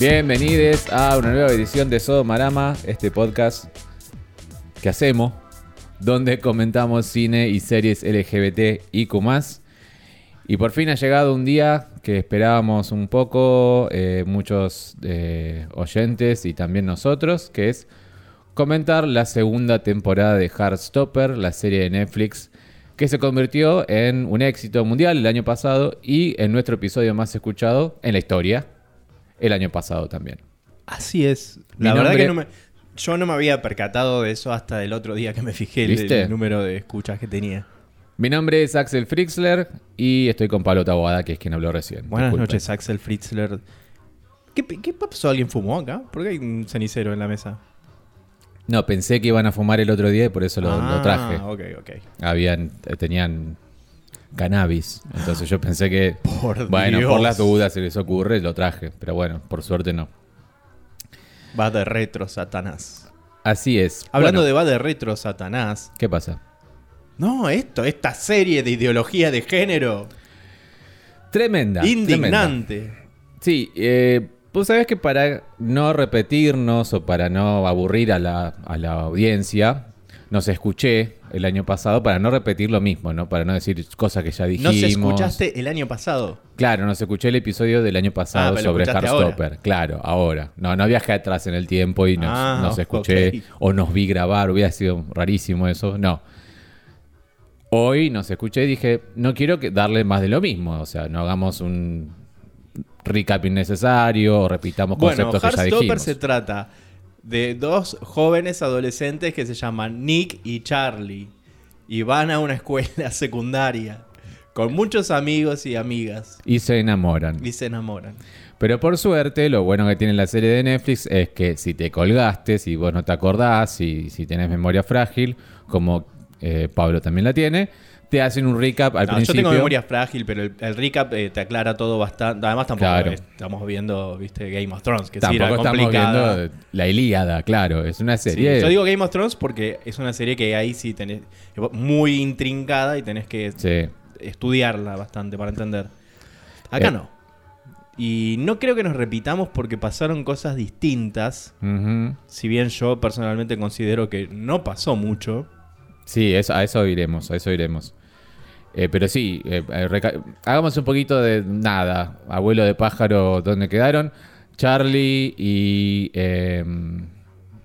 Bienvenidos a una nueva edición de Sodomarama, este podcast que hacemos, donde comentamos cine y series LGBT y más. Y por fin ha llegado un día que esperábamos un poco, eh, muchos eh, oyentes y también nosotros, que es comentar la segunda temporada de Heartstopper, la serie de Netflix que se convirtió en un éxito mundial el año pasado y en nuestro episodio más escuchado en la historia el año pasado también. Así es. La verdad que no me, yo no me había percatado de eso hasta el otro día que me fijé el, número de escuchas que tenía. Mi nombre es Axel Fritzler y estoy con Pablo Taboada, que es quien habló recién. Buenas noches, Axel Fritzler. ¿Qué, ¿Qué pasó? ¿Alguien fumó acá? ¿Por qué hay un cenicero en la mesa? No, pensé que iban a fumar el otro día y por eso lo, ah, traje. ok, ok. Habían, eh, tenían cannabis. Entonces yo pensé que, por bueno, por las dudas se les ocurre, lo traje. Pero bueno, por suerte no. Va de retro, Satanás. Así es. Hablando de va de retro, Satanás. ¿Qué pasa? No, esto, esta serie de ideología de género. Tremenda. Indignante. Sí, eh, pues sabes que para no repetirnos o para no aburrir a la, a la audiencia, nos escuché el año pasado para no repetir lo mismo, ¿no? Para no decir cosas que ya dijimos. ¿Nos escuchaste el año pasado? Claro, nos escuché el episodio del año pasado ah, sobre Heartstopper. Claro, ahora. No, no viajé atrás en el tiempo y nos, ah, escuché o nos vi grabar. Hubiera sido rarísimo eso. No. Hoy nos escuché y dije, no quiero darle más de lo mismo. O sea, no hagamos un recap innecesario o repitamos conceptos que ya dijimos. se trata de dos jóvenes adolescentes que se llaman Nick y Charlie y van a una escuela secundaria con muchos amigos y amigas. Y se enamoran. Y se enamoran. Pero por suerte, lo bueno que tiene la serie de Netflix es que si te colgaste, si vos no te acordás, si, si tenés memoria frágil, como eh, Pablo también la tiene, te hacen un recap al principio. Yo tengo memoria frágil, pero el, recap eh, te aclara todo bastante. Además, tampoco estamos viendo viste, Game of Thrones, que tampoco estamos viendo la Ilíada, claro. Es una serie. yo digo Game of Thrones porque es una serie que ahí sí tenés muy intrincada y tenés que estudiarla bastante para entender. Acá eh. no. Y no creo que nos repitamos porque pasaron cosas distintas. Si bien yo personalmente considero que no pasó mucho. Sí, a eso iremos, a eso iremos. Eh, pero sí, eh, eh, hagamos un poquito de nada. Abuelo de pájaro, ¿dónde quedaron? Charlie y em,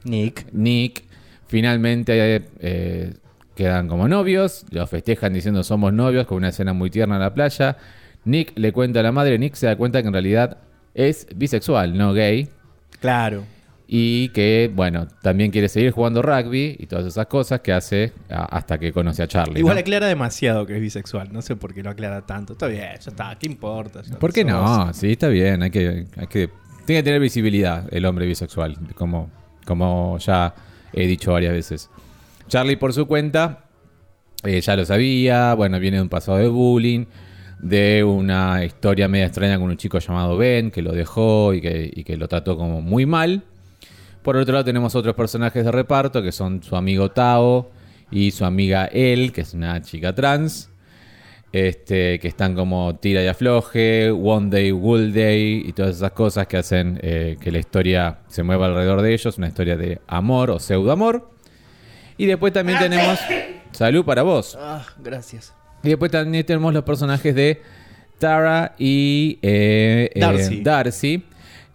Nick. Nick finalmente quedan como novios. Los festejan diciendo somos novios con una escena muy tierna en la playa. Nick le cuenta a la madre. Nick se da cuenta que en realidad es bisexual, no gay. Claro y que, bueno, también quiere seguir jugando rugby y todas esas cosas que hace hasta que conoce a Charlie. Igual aclara demasiado que es bisexual, no sé por qué lo aclara tanto. Está bien, ya está, ¿qué importa? ¿Por qué no? Sí, está bien, hay que, hay que, tiene que tener visibilidad el hombre bisexual, como, como ya he dicho varias veces. Charlie por su cuenta, eh, ya lo sabía, bueno, viene de un pasado de bullying, de una historia media extraña con un chico llamado Ben, que lo dejó y que, y que lo trató como muy mal por otro lado tenemos otros personajes de reparto que son su amigo Tao y su amiga El, que es una chica trans. Este, que están como tira y afloje, One Day, Wool Day y todas esas cosas que hacen eh, que la historia se mueva alrededor de ellos, una historia de amor o pseudo amor. Y después también tenemos. Salud para vos. Ah, gracias. Y después también tenemos los personajes de Tara y eh, eh, Darcy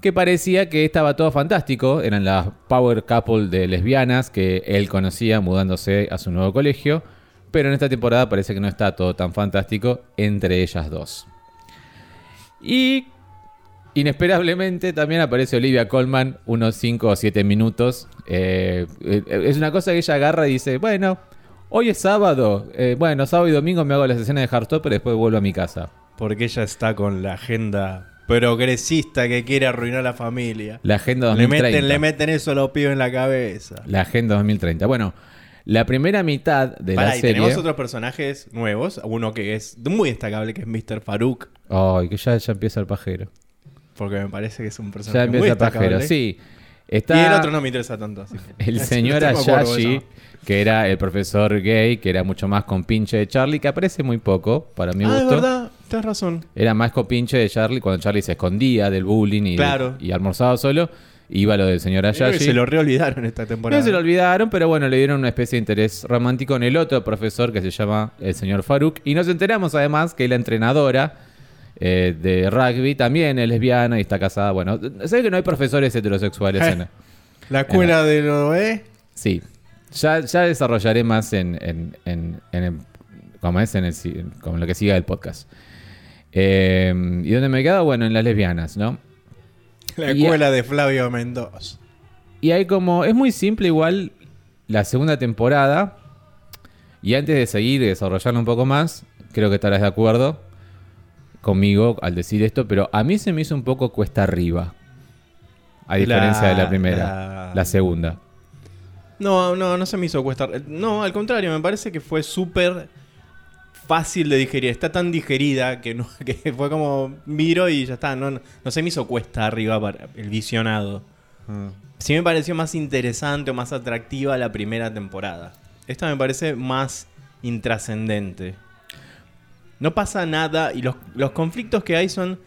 que parecía que estaba todo fantástico. Eran las power couple de lesbianas que él conocía mudándose a su nuevo colegio. Pero en esta temporada parece que no está todo tan fantástico entre ellas dos. Y inesperablemente también aparece Olivia Colman unos 5 o 7 minutos. Eh, eh, es una cosa que ella agarra y dice, bueno, hoy es sábado. Eh, bueno, sábado y domingo me hago la sesión de Hardstopper y después vuelvo a mi casa. Porque ella está con la agenda progresista que quiere arruinar la familia. La Agenda 2030. Le meten, le meten eso a los pibes en la cabeza. La Agenda 2030. Bueno, la primera mitad de la serie... tenemos otros personajes nuevos. Uno que es muy destacable, que es Mr. Farouk. Ay, que ya, ya empieza el pajero. Porque me parece que es un personaje ya empieza muy el pajero, sí. Está y el otro no me interesa tanto. El señor Ayashi, que era el profesor gay, que era mucho más con pinche de Charlie, que aparece muy poco, para mi ah, gusto. es verdad. Tienes razón. Era más copinche de Charlie cuando Charlie se escondía del bullying y, Claro. y almorzaba solo. Iba lo del señor Ayashi. se lo reolvidaron esta temporada. No se lo olvidaron, pero bueno, le dieron una especie de interés romántico en el otro profesor que se llama el señor Faruk. Y nos enteramos además que la entrenadora eh, de rugby también es lesbiana y está casada. Bueno, sé que no hay profesores heterosexuales en... La escuela de lo ¿eh? Sí, ya, ya desarrollaré más en, en, en, en el- como es en, el, como lo que siga del podcast. Eh, ¿Y dónde me he quedado? Bueno, en las lesbianas, ¿no? La Y- escuela de Flavio Mendoza. Y hay como. Es muy simple, igual, la segunda temporada. Y antes de seguir y desarrollarlo un poco más, creo que estarás de acuerdo conmigo al decir esto, pero a mí se me hizo un poco cuesta arriba. A diferencia de la primera. la- La segunda. No, no, no se me hizo cuesta. No, al contrario, me parece que fue súper fácil de digerir. Está tan digerida que, no, que fue como miro y ya está. No, no, se me hizo cuesta arriba para el visionado. Sí me pareció más interesante o más atractiva la primera temporada. Esta me parece más intrascendente. No pasa nada y los, los conflictos que hay son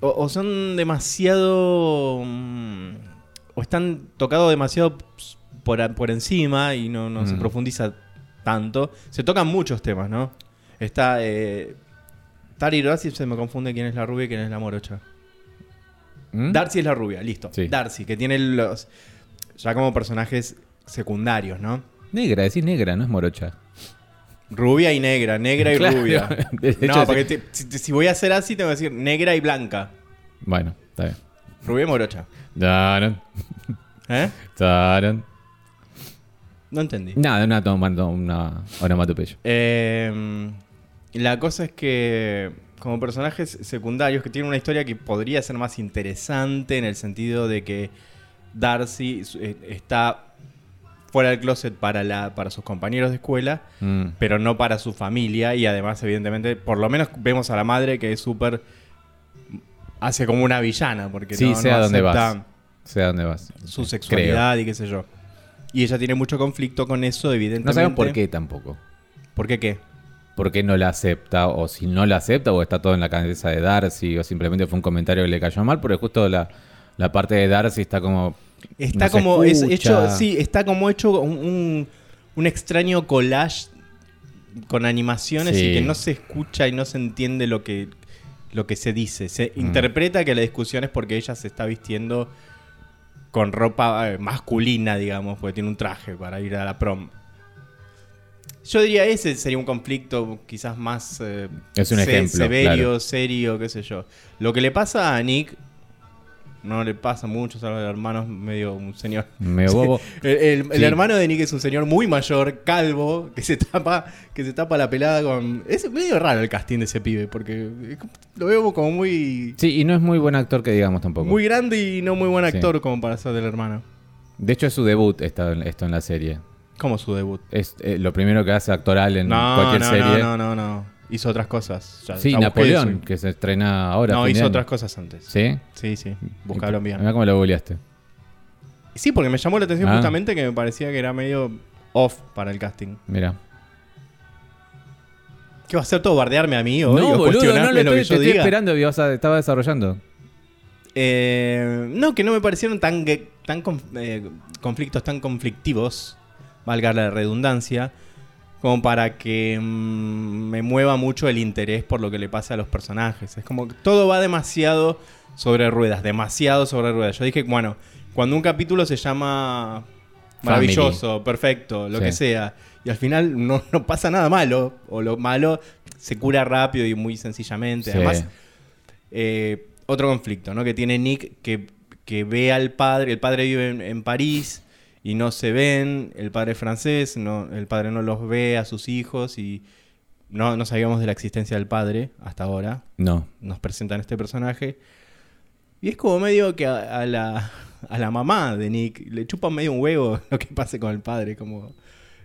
o, o son demasiado mm, o están tocados demasiado por, por encima y no, no se Mm. profundiza tanto. Se tocan muchos temas, ¿no? Está eh, Tari Darcy se me confunde quién es la rubia y quién es la morocha. ¿Mm? Darcy es la rubia, listo. Sí. Darcy, que tiene los. Ya como personajes secundarios, ¿no? Negra, decís negra, no es morocha. Rubia y negra, negra y Claro. rubia. Hecho, no, porque te- si, si voy a hacer así, tengo que decir negra y blanca. Bueno, está bien. Rubia y morocha. Taran, ¿Eh? taran. No entendí. Nada, una tomando una onomatopeya. Eh, la cosa es que, como personajes secundarios que tienen una historia que podría ser más interesante en el sentido de que Darcy eh, está fuera del closet para, la, para sus compañeros de escuela, Mm. pero no para su familia y además, evidentemente, por lo menos vemos a la madre que es súper... hace como una villana, porque Sí, no, sé no a dónde vas. Sé a dónde vas. su Creo. sexualidad y qué sé yo. Y ella tiene mucho conflicto con eso, evidentemente. No sabemos por qué tampoco. ¿Por qué qué? ¿Por qué no la acepta? O si no la acepta, o está todo en la cabeza de Darcy, o simplemente fue un comentario que le cayó mal, porque justo la, la parte de Darcy está como. Está como es hecho, sí, está como hecho un, un- un extraño collage con animaciones Sí. y que no se escucha y no se entiende lo que lo que se dice. Se Mm. interpreta que la discusión es porque ella se está vistiendo con ropa eh, masculina, digamos, porque tiene un traje para ir a la prom. Yo diría ese sería un conflicto quizás más eh, Es un ejemplo, severo, claro. serio, qué sé yo. Lo que le pasa a Nick no le pasa mucho, a los hermanos medio un señor. medio bobo. El, el- el hermano de Nick es un señor muy mayor, calvo, que se tapa, que se tapa la pelada con. Es medio raro el casting de ese pibe, porque es lo veo como muy. Sí, y no es muy buen actor que digamos tampoco. Muy grande y no muy buen Sí. actor como para ser del hermano. De hecho, es su debut esta- esto en la serie. Como su debut. Es eh, lo primero que hace actoral en No, cualquier no, serie. no, no, no, no. Hizo otras cosas. Ya- Sí, Napoleón, que se estrena ahora. No, hizo otras cosas antes. ¿Sí? Sí, sí. Buscalo bien. Mira cómo lo googleaste. Sí, porque me llamó la atención Ah. justamente que me parecía que era medio off para el casting. Mira. ¿Qué va a hacer todo? ¿Bardearme a mí hoy? no, ¿O boludo, no lo lo estoy, que te yo estoy diga? esperando. ibas a- estaba desarrollando. Eh, no, que no me parecieron tan, tan eh, conflictos tan conflictivos, valga la redundancia, como para que mm, me mueva mucho el interés por lo que le pasa a los personajes. Es como que todo va demasiado sobre ruedas, demasiado sobre ruedas. Yo dije, bueno, cuando un capítulo se llama maravilloso, perfecto, lo Sí. que sea, y al final no, no pasa nada malo, o lo malo se cura rápido y muy sencillamente. Sí. Además, eh, otro conflicto, ¿no? Que tiene Nick que, que ve al padre, el padre vive en, en París y no se ven, el padre es francés, no, el padre no los ve a sus hijos y no, no sabíamos de la existencia del padre hasta ahora. No. Nos presentan este personaje. Y es como medio que a, a la, a la mamá de Nick le chupa medio un huevo lo que pase con el padre, como...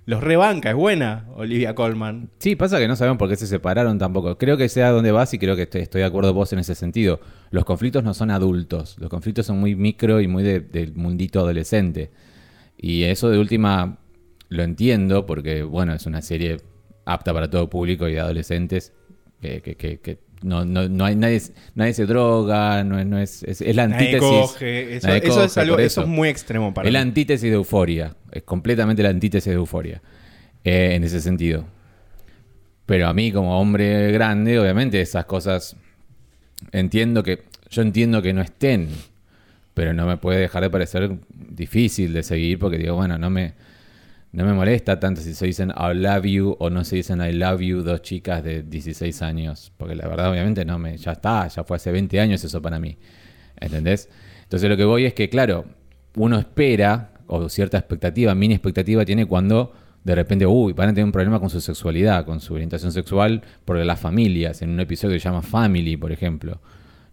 Los rebanca, es buena Olivia Colman. Sí, pasa que no sabemos por qué se separaron tampoco. Creo que sé a dónde vas y creo que estoy, estoy de acuerdo vos en ese sentido. Los conflictos no son adultos. Los conflictos son muy micro y muy de- del mundito adolescente. Y eso de última lo entiendo porque, bueno, es una serie apta para todo público y de adolescentes que, que- que- que no, no, no hay nadie, nadie se droga, no es, no es, es, es la Nadie antítesis. coge. Eso, Nadie eso coge, es algo, eso es muy extremo para es la antítesis de euforia. Es completamente la antítesis de euforia. eh, en ese sentido. Pero a mí, como hombre grande, obviamente esas cosas. Entiendo que. Yo entiendo que no estén. Pero no me puede dejar de parecer difícil de seguir. Porque digo, bueno, no me. No me molesta tanto si se dicen I love you o no se dicen I love you dos chicas de 16 años. Porque la verdad, obviamente, no me. Ya está, ya fue hace 20 años eso para mí. ¿Entendés? Entonces lo que voy es que, claro, uno espera, o cierta expectativa, mini expectativa tiene cuando de repente, uy, van a tener un problema con su sexualidad, con su orientación sexual, por las familias, en un episodio que se llama Family, por ejemplo,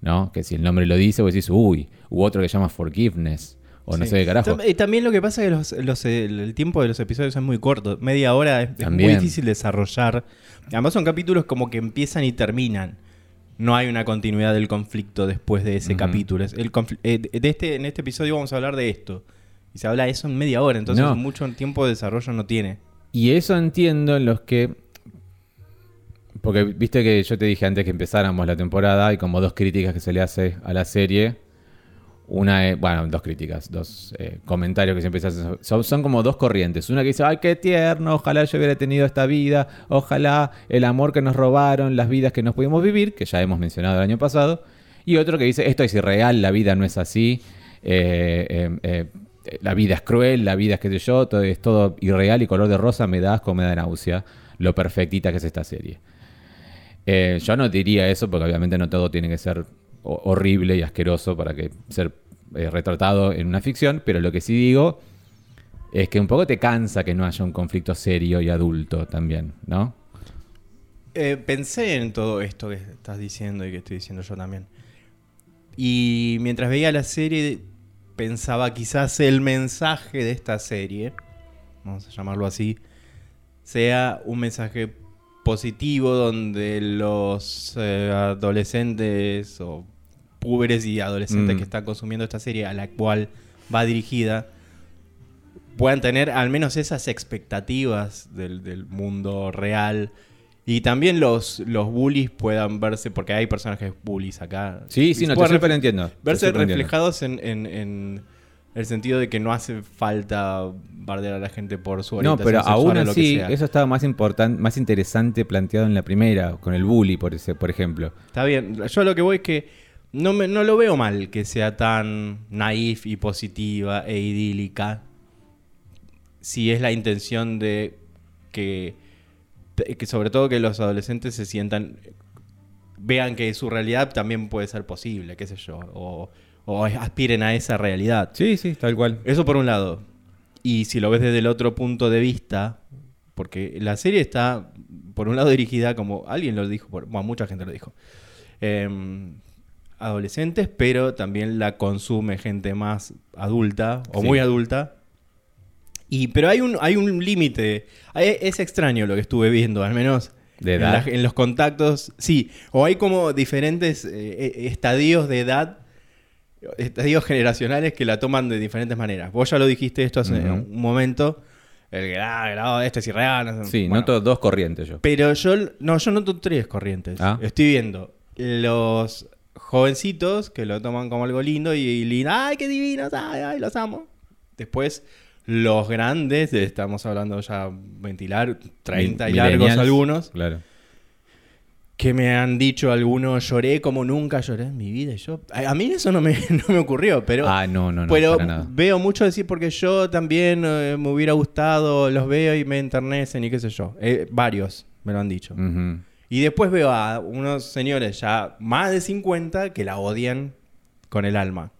¿no? Que si el nombre lo dice, vos decís, uy, u otro que llama Forgiveness, o no Sí. sé qué carajo. Y también lo que pasa es que los- los- el, tiempo de los episodios es muy corto. Media hora es, es muy difícil desarrollar. Además son capítulos como que empiezan y terminan. No hay una continuidad del conflicto después de ese capítulo. El eh, de este, en este episodio vamos a hablar de esto. Y se habla de eso en media hora, entonces No. mucho tiempo de desarrollo no tiene. Y eso entiendo en los que. Porque viste que yo te dije antes que empezáramos la temporada, hay como dos críticas que se le hace a la serie. Una es, bueno, dos críticas, dos eh, comentarios que siempre se hacen. Son, son como dos corrientes. Una que dice, ay, qué tierno, ojalá yo hubiera tenido esta vida, ojalá el amor que nos robaron, las vidas que nos pudimos vivir, que ya hemos mencionado el año pasado. Y otro que dice, esto es irreal, la vida no es así, eh, eh, la vida es cruel, la vida es que sé yo, todo, es todo irreal y color de rosa, me da asco, me da náusea, lo perfectita que es esta serie. Eh, yo no diría eso porque obviamente no todo tiene que ser ho- horrible y asqueroso para que ser eh, retratado en una ficción, pero lo que sí digo es que un poco te cansa que no haya un conflicto serio y adulto también, ¿no? Eh, pensé en todo esto que estás diciendo y que estoy diciendo yo también. Y mientras veía la serie, pensaba quizás el mensaje de esta serie, vamos a llamarlo así, sea un mensaje positivo donde los eh, adolescentes o púberes y adolescentes Mm. que están consumiendo esta serie a la cual va dirigida puedan tener al menos esas expectativas del, del mundo real y también los, los bullies puedan verse, porque hay personajes bullies acá. Sí, sí, no, te ref- entiendo. Verse reflejados en, en- en el sentido de que no hace falta bardear a la gente por su No, orientación pero sexual aún o lo que así, sea. eso estaba más importante, más interesante planteado en la primera, con el bully, por, ese, por ejemplo. Está bien. Yo lo que voy es que no, me, no lo veo mal que sea tan naif y positiva e idílica. Si es la intención de que, que sobre todo que los adolescentes se sientan, vean que su realidad también puede ser posible, qué sé yo, o, o aspiren a esa realidad. Sí, sí, tal cual. Eso por un lado. Y si lo ves desde el otro punto de vista, porque la serie está, por un lado, dirigida como alguien lo dijo, por, bueno, mucha gente lo dijo, em, adolescentes, pero también la consume gente más adulta o Sí. muy adulta. Y, pero hay un, hay un límite. Es extraño lo que estuve viendo, al menos ¿De en, edad? la- en los contactos. Sí, o hay como diferentes eh, eh, estadios de edad estadios generacionales que la toman de diferentes maneras. Vos ya lo dijiste esto hace un momento. El que, ah, no, este es irreal. Sí, Bueno, noto dos corrientes yo. Pero yo, no, yo noto tres corrientes. Ah. Estoy viendo los jovencitos que lo toman como algo lindo y, y lindo. ¡Ay, qué divinos! ¡Ay, ay, los amo! Después, los grandes, estamos hablando ya ventilar, 30 y largos algunos, Claro. Que me han dicho algunos, lloré como nunca lloré en mi vida. Y yo, a, a mí eso no me, no me ocurrió, pero... ah, no, no, no, Pero para nada. veo mucho decir porque yo también eh, me hubiera gustado, los veo y me enternecen y qué sé yo. Eh, varios me lo han dicho. Y después veo a unos señores ya más de 50 que la odian con el alma.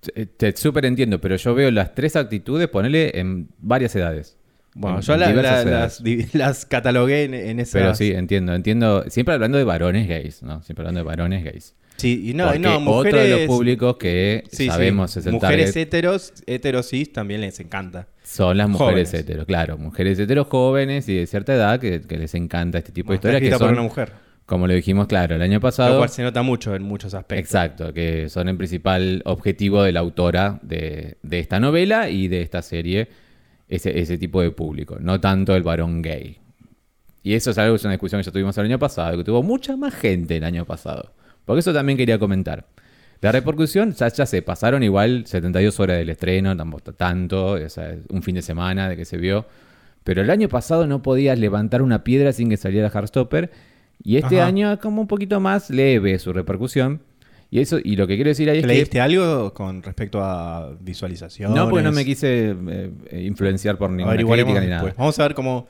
Te, te súper entiendo, pero yo veo las tres actitudes, ponele en varias edades. Bueno, En- yo la- la- las, catalogué en, en esa... Pero sí, entiendo, entiendo. Siempre hablando de varones gays, ¿no? Siempre hablando de varones gays. Sí, y no, Porque no, mujeres... otro de los públicos que Sí, sí. sabemos es el Mujeres target heteros, heteros cis también les encanta. son las mujeres jóvenes. heteros, claro. Mujeres heteros jóvenes y de cierta edad que, que les encanta este tipo de historias que escrita por son, una mujer. como lo dijimos, claro, el año Lo pasado. cual se nota mucho en muchos aspectos. Exacto, que son el principal objetivo de la autora de, de esta novela y de esta serie, ese, ese tipo de público, no tanto el varón gay. y eso es algo, es una discusión que ya tuvimos el año pasado, que tuvo mucha más gente el año pasado. Porque eso también quería comentar. La repercusión, ya, ya se pasaron igual 72 horas del estreno, tampoco tanto, o sea, un fin de semana de que se vio. Pero el año pasado no podías levantar una piedra sin que saliera Heartstopper. Y este Ajá. año es como un poquito más leve su repercusión. Y eso, y lo que quiero decir ahí es que. ¿Leíste algo con respecto a visualización? No, porque no me quise eh, influenciar por ninguna crítica ni nada. Vamos a ver cómo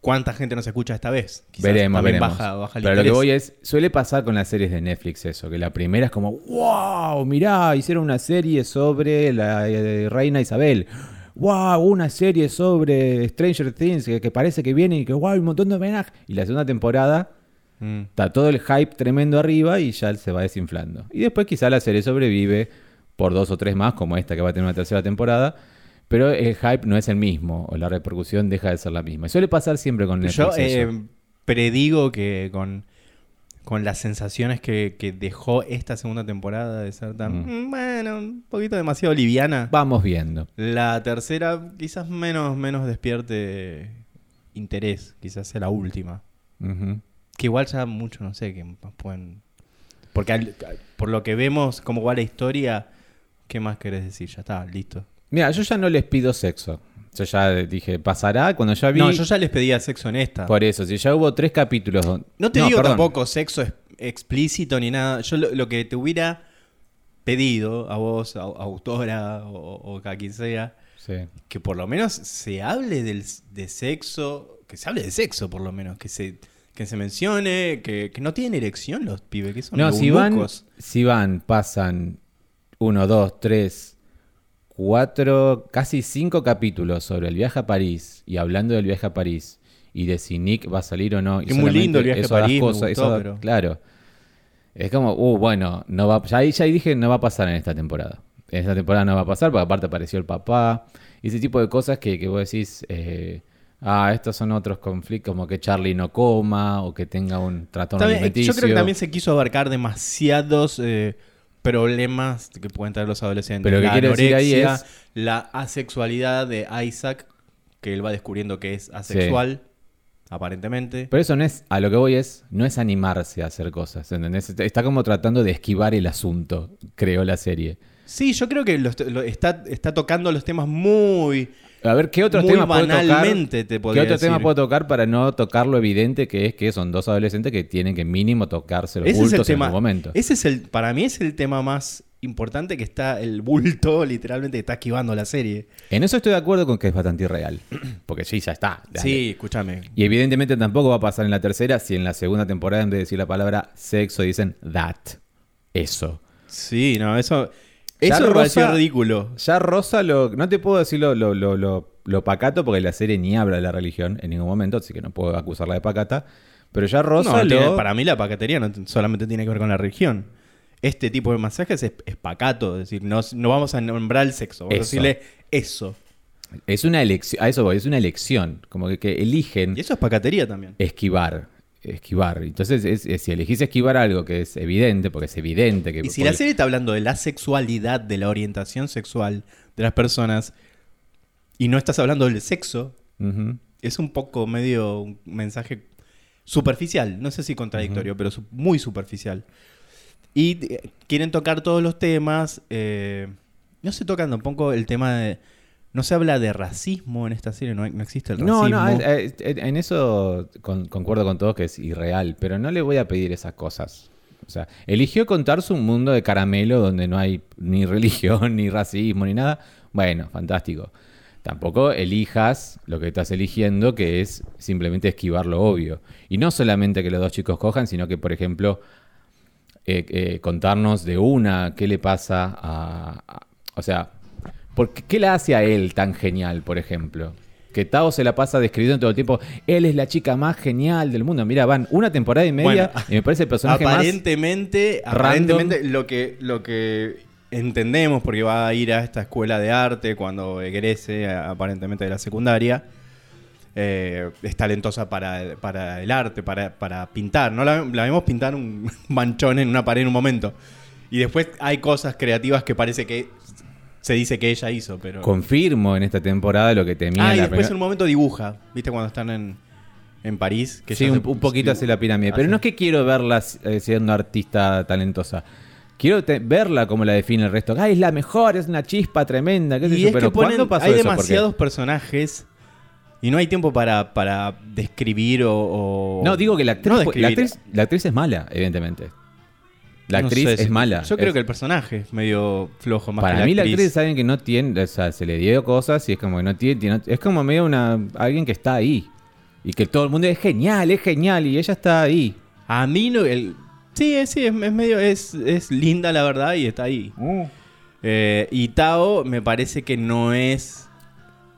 cuánta gente nos escucha esta vez. Quizás veremos, veremos. Baja, baja el Pero lo que voy es, suele pasar con las series de Netflix eso, que la primera es como, wow, mirá, hicieron una serie sobre la eh, reina Isabel. Wow, una serie sobre Stranger Things que, que parece que viene y que wow, un montón de homenaje. Y la segunda temporada Mm. está todo el hype tremendo arriba y ya se va desinflando. Y después quizá la serie sobrevive por dos o tres más, como esta que va a tener una tercera temporada. Pero el hype no es el mismo, o la repercusión deja de ser la misma. Y suele pasar siempre con Netflix. Yo eh, predigo que con, con las sensaciones que, que dejó esta segunda temporada de ser tan, Mm. mm, bueno, un poquito demasiado liviana. Vamos viendo. La tercera quizás menos, menos despierte interés, quizás sea la última. Ujú. Que igual ya mucho, no sé, que más pueden... Porque al- por lo que vemos, cómo va la historia, ¿qué más querés decir? Ya está, listo. Mira, yo ya no les pido sexo. Yo ya dije, pasará cuando ya vi. No, yo ya les pedía sexo en esta. Por eso, si ya hubo tres capítulos. don- No te digo perdón. tampoco sexo ex- explícito ni nada. Yo lo, lo que te hubiera pedido a vos, a, a autora o, o a quien sea, Sí. que por lo menos se hable del, de sexo, que se hable de sexo por lo menos, que se, que se mencione, que, que no tienen erección los pibes, que son No, si van, si van, pasan uno, dos, tres, cuatro, casi cinco capítulos sobre el viaje a París y hablando del viaje a París y de si Nick va a salir o no. Que muy lindo el viaje a París, me cosas- gustó, eso da- pero- Claro. Es como, uh, bueno, no va, ya, ahí- ya dije no va a pasar en esta temporada. En esta temporada no va a pasar porque aparte apareció el papá. Y ese tipo de cosas que, que vos decís, eh, ah, estos son otros conflictos, como que Charlie no coma o que tenga un trastorno alimenticio. yo creo que también se quiso abarcar demasiados eh, problemas que pueden tener los adolescentes. Pero lo que la quiero decir ahí es- la asexualidad de Isaac, que él va descubriendo que es asexual, aparentemente. Pero eso no es, a lo que voy es, no es animarse a hacer cosas, ¿entendés? Está como tratando de esquivar el asunto, creo la serie. Sí, yo creo que los- lo- está, está tocando los temas muy, A ver, ¿qué otros muy temas puedo tocar? te ¿Qué otro tema puedo tocar para no tocar lo evidente que es que son dos adolescentes que tienen que mínimo tocarse los Ese es el bultos en tema. algún momento? Ese es el, para mí es el tema más importante que está el bulto, literalmente, que está esquivando la serie. En eso estoy de acuerdo con que es bastante irreal. Porque sí, ya está. dale. Sí, escúchame. Y evidentemente tampoco va a pasar en la tercera si en la segunda temporada en vez de decir la palabra sexo dicen that. Eso. Sí, no, eso. Eso me pareció ridículo. Ya Rosa lo. No te puedo decir lo, lo, lo, lo- lo pacato porque la serie ni habla de la religión en ningún momento, así que no puedo acusarla de pacata. Pero ya Rosa No, lo. tiene- para mí la pacatería no solamente tiene que ver con la religión. Este tipo de masajes es, es pacato, es decir, no, no vamos a nombrar el sexo, vamos a decirle eso. Es una elección. A eso voy, es una elección. Como que, que eligen Y eso es pacatería también. esquivar. Esquivar. Entonces, es- es- si elegís esquivar algo que es evidente, porque es evidente que. Y si la serie está hablando de la sexualidad, de la orientación sexual de las personas, y no estás hablando del sexo, es un poco medio un mensaje superficial, no sé si contradictorio, pero su- muy superficial. Y eh, quieren tocar todos los temas. eh, no se tocan tampoco el tema de. No se habla de racismo en esta serie, no, hay- no existe el No, racismo. no, es- es- en eso con- concuerdo con todos que es irreal, pero no le voy a pedir esas cosas. O sea, eligió contarse un mundo de caramelo donde no hay ni religión, ni racismo, ni nada. Bueno, fantástico. Tampoco elijas lo que estás eligiendo, que es simplemente esquivar lo obvio. Y no solamente que los dos chicos cojan, sino que, por ejemplo, eh, eh, contarnos de una, qué le pasa a... a- o sea, ¿por qué, la hace a él tan genial, por ejemplo? Que Tao se la pasa describiendo todo el tiempo, él es la chica más genial del mundo. Mira, van una temporada y media Bueno, y me parece el personaje más... aparentemente, random. aparentemente lo que, lo que entendemos, porque va a ir a esta escuela de arte cuando egrese aparentemente de la secundaria, eh, es talentosa para, para el arte, para, para pintar. No la, la vemos pintar un manchón en una pared en un momento. Y después hay cosas creativas que parece que se dice que ella hizo, pero... Confirmo en esta temporada lo que temía Ah, y la después en un momento dibuja, ¿viste? Cuando están en, en París. Que sí, un, se- un poquito hace la pirámide. Pero no es que quiero verla eh, siendo artista talentosa. Quiero te- verla como la define el resto. Ay, es la mejor, es una chispa tremenda. ¿qué sé Y yo? es Pero que ponen, ¿cuándo pasó hay eso? Demasiados personajes y no hay tiempo para, para describir o, o- No, digo que la actriz, No la, describir. actriz, la actriz es mala, evidentemente. La No actriz sé es mala. Yo creo Es- que el personaje es medio flojo más Para que mí la actriz. actriz es alguien que no tiene, o sea, se le dio cosas y es como que no tiene, tiene- es como medio una alguien que está ahí y que todo el mundo es genial, es genial y ella está ahí. A mí no... El, sí, es- sí, es, es medio... Es, es linda la verdad y está ahí. Eh, y Tao me parece que no es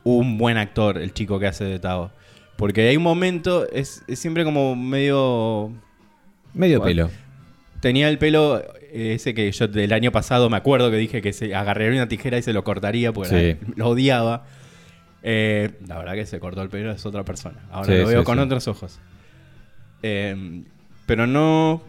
un buen actor el chico que hace de Tao. Porque hay un momento, es, es siempre como medio... Medio Bueno. pelo. Tenía el pelo eh, ese que yo del año pasado me acuerdo que dije que se agarraría una tijera y se lo cortaría porque Sí. lo odiaba. Eh, la verdad que se cortó el pelo es otra persona. Ahora Sí, lo veo sí, con otros ojos. Eh, pero no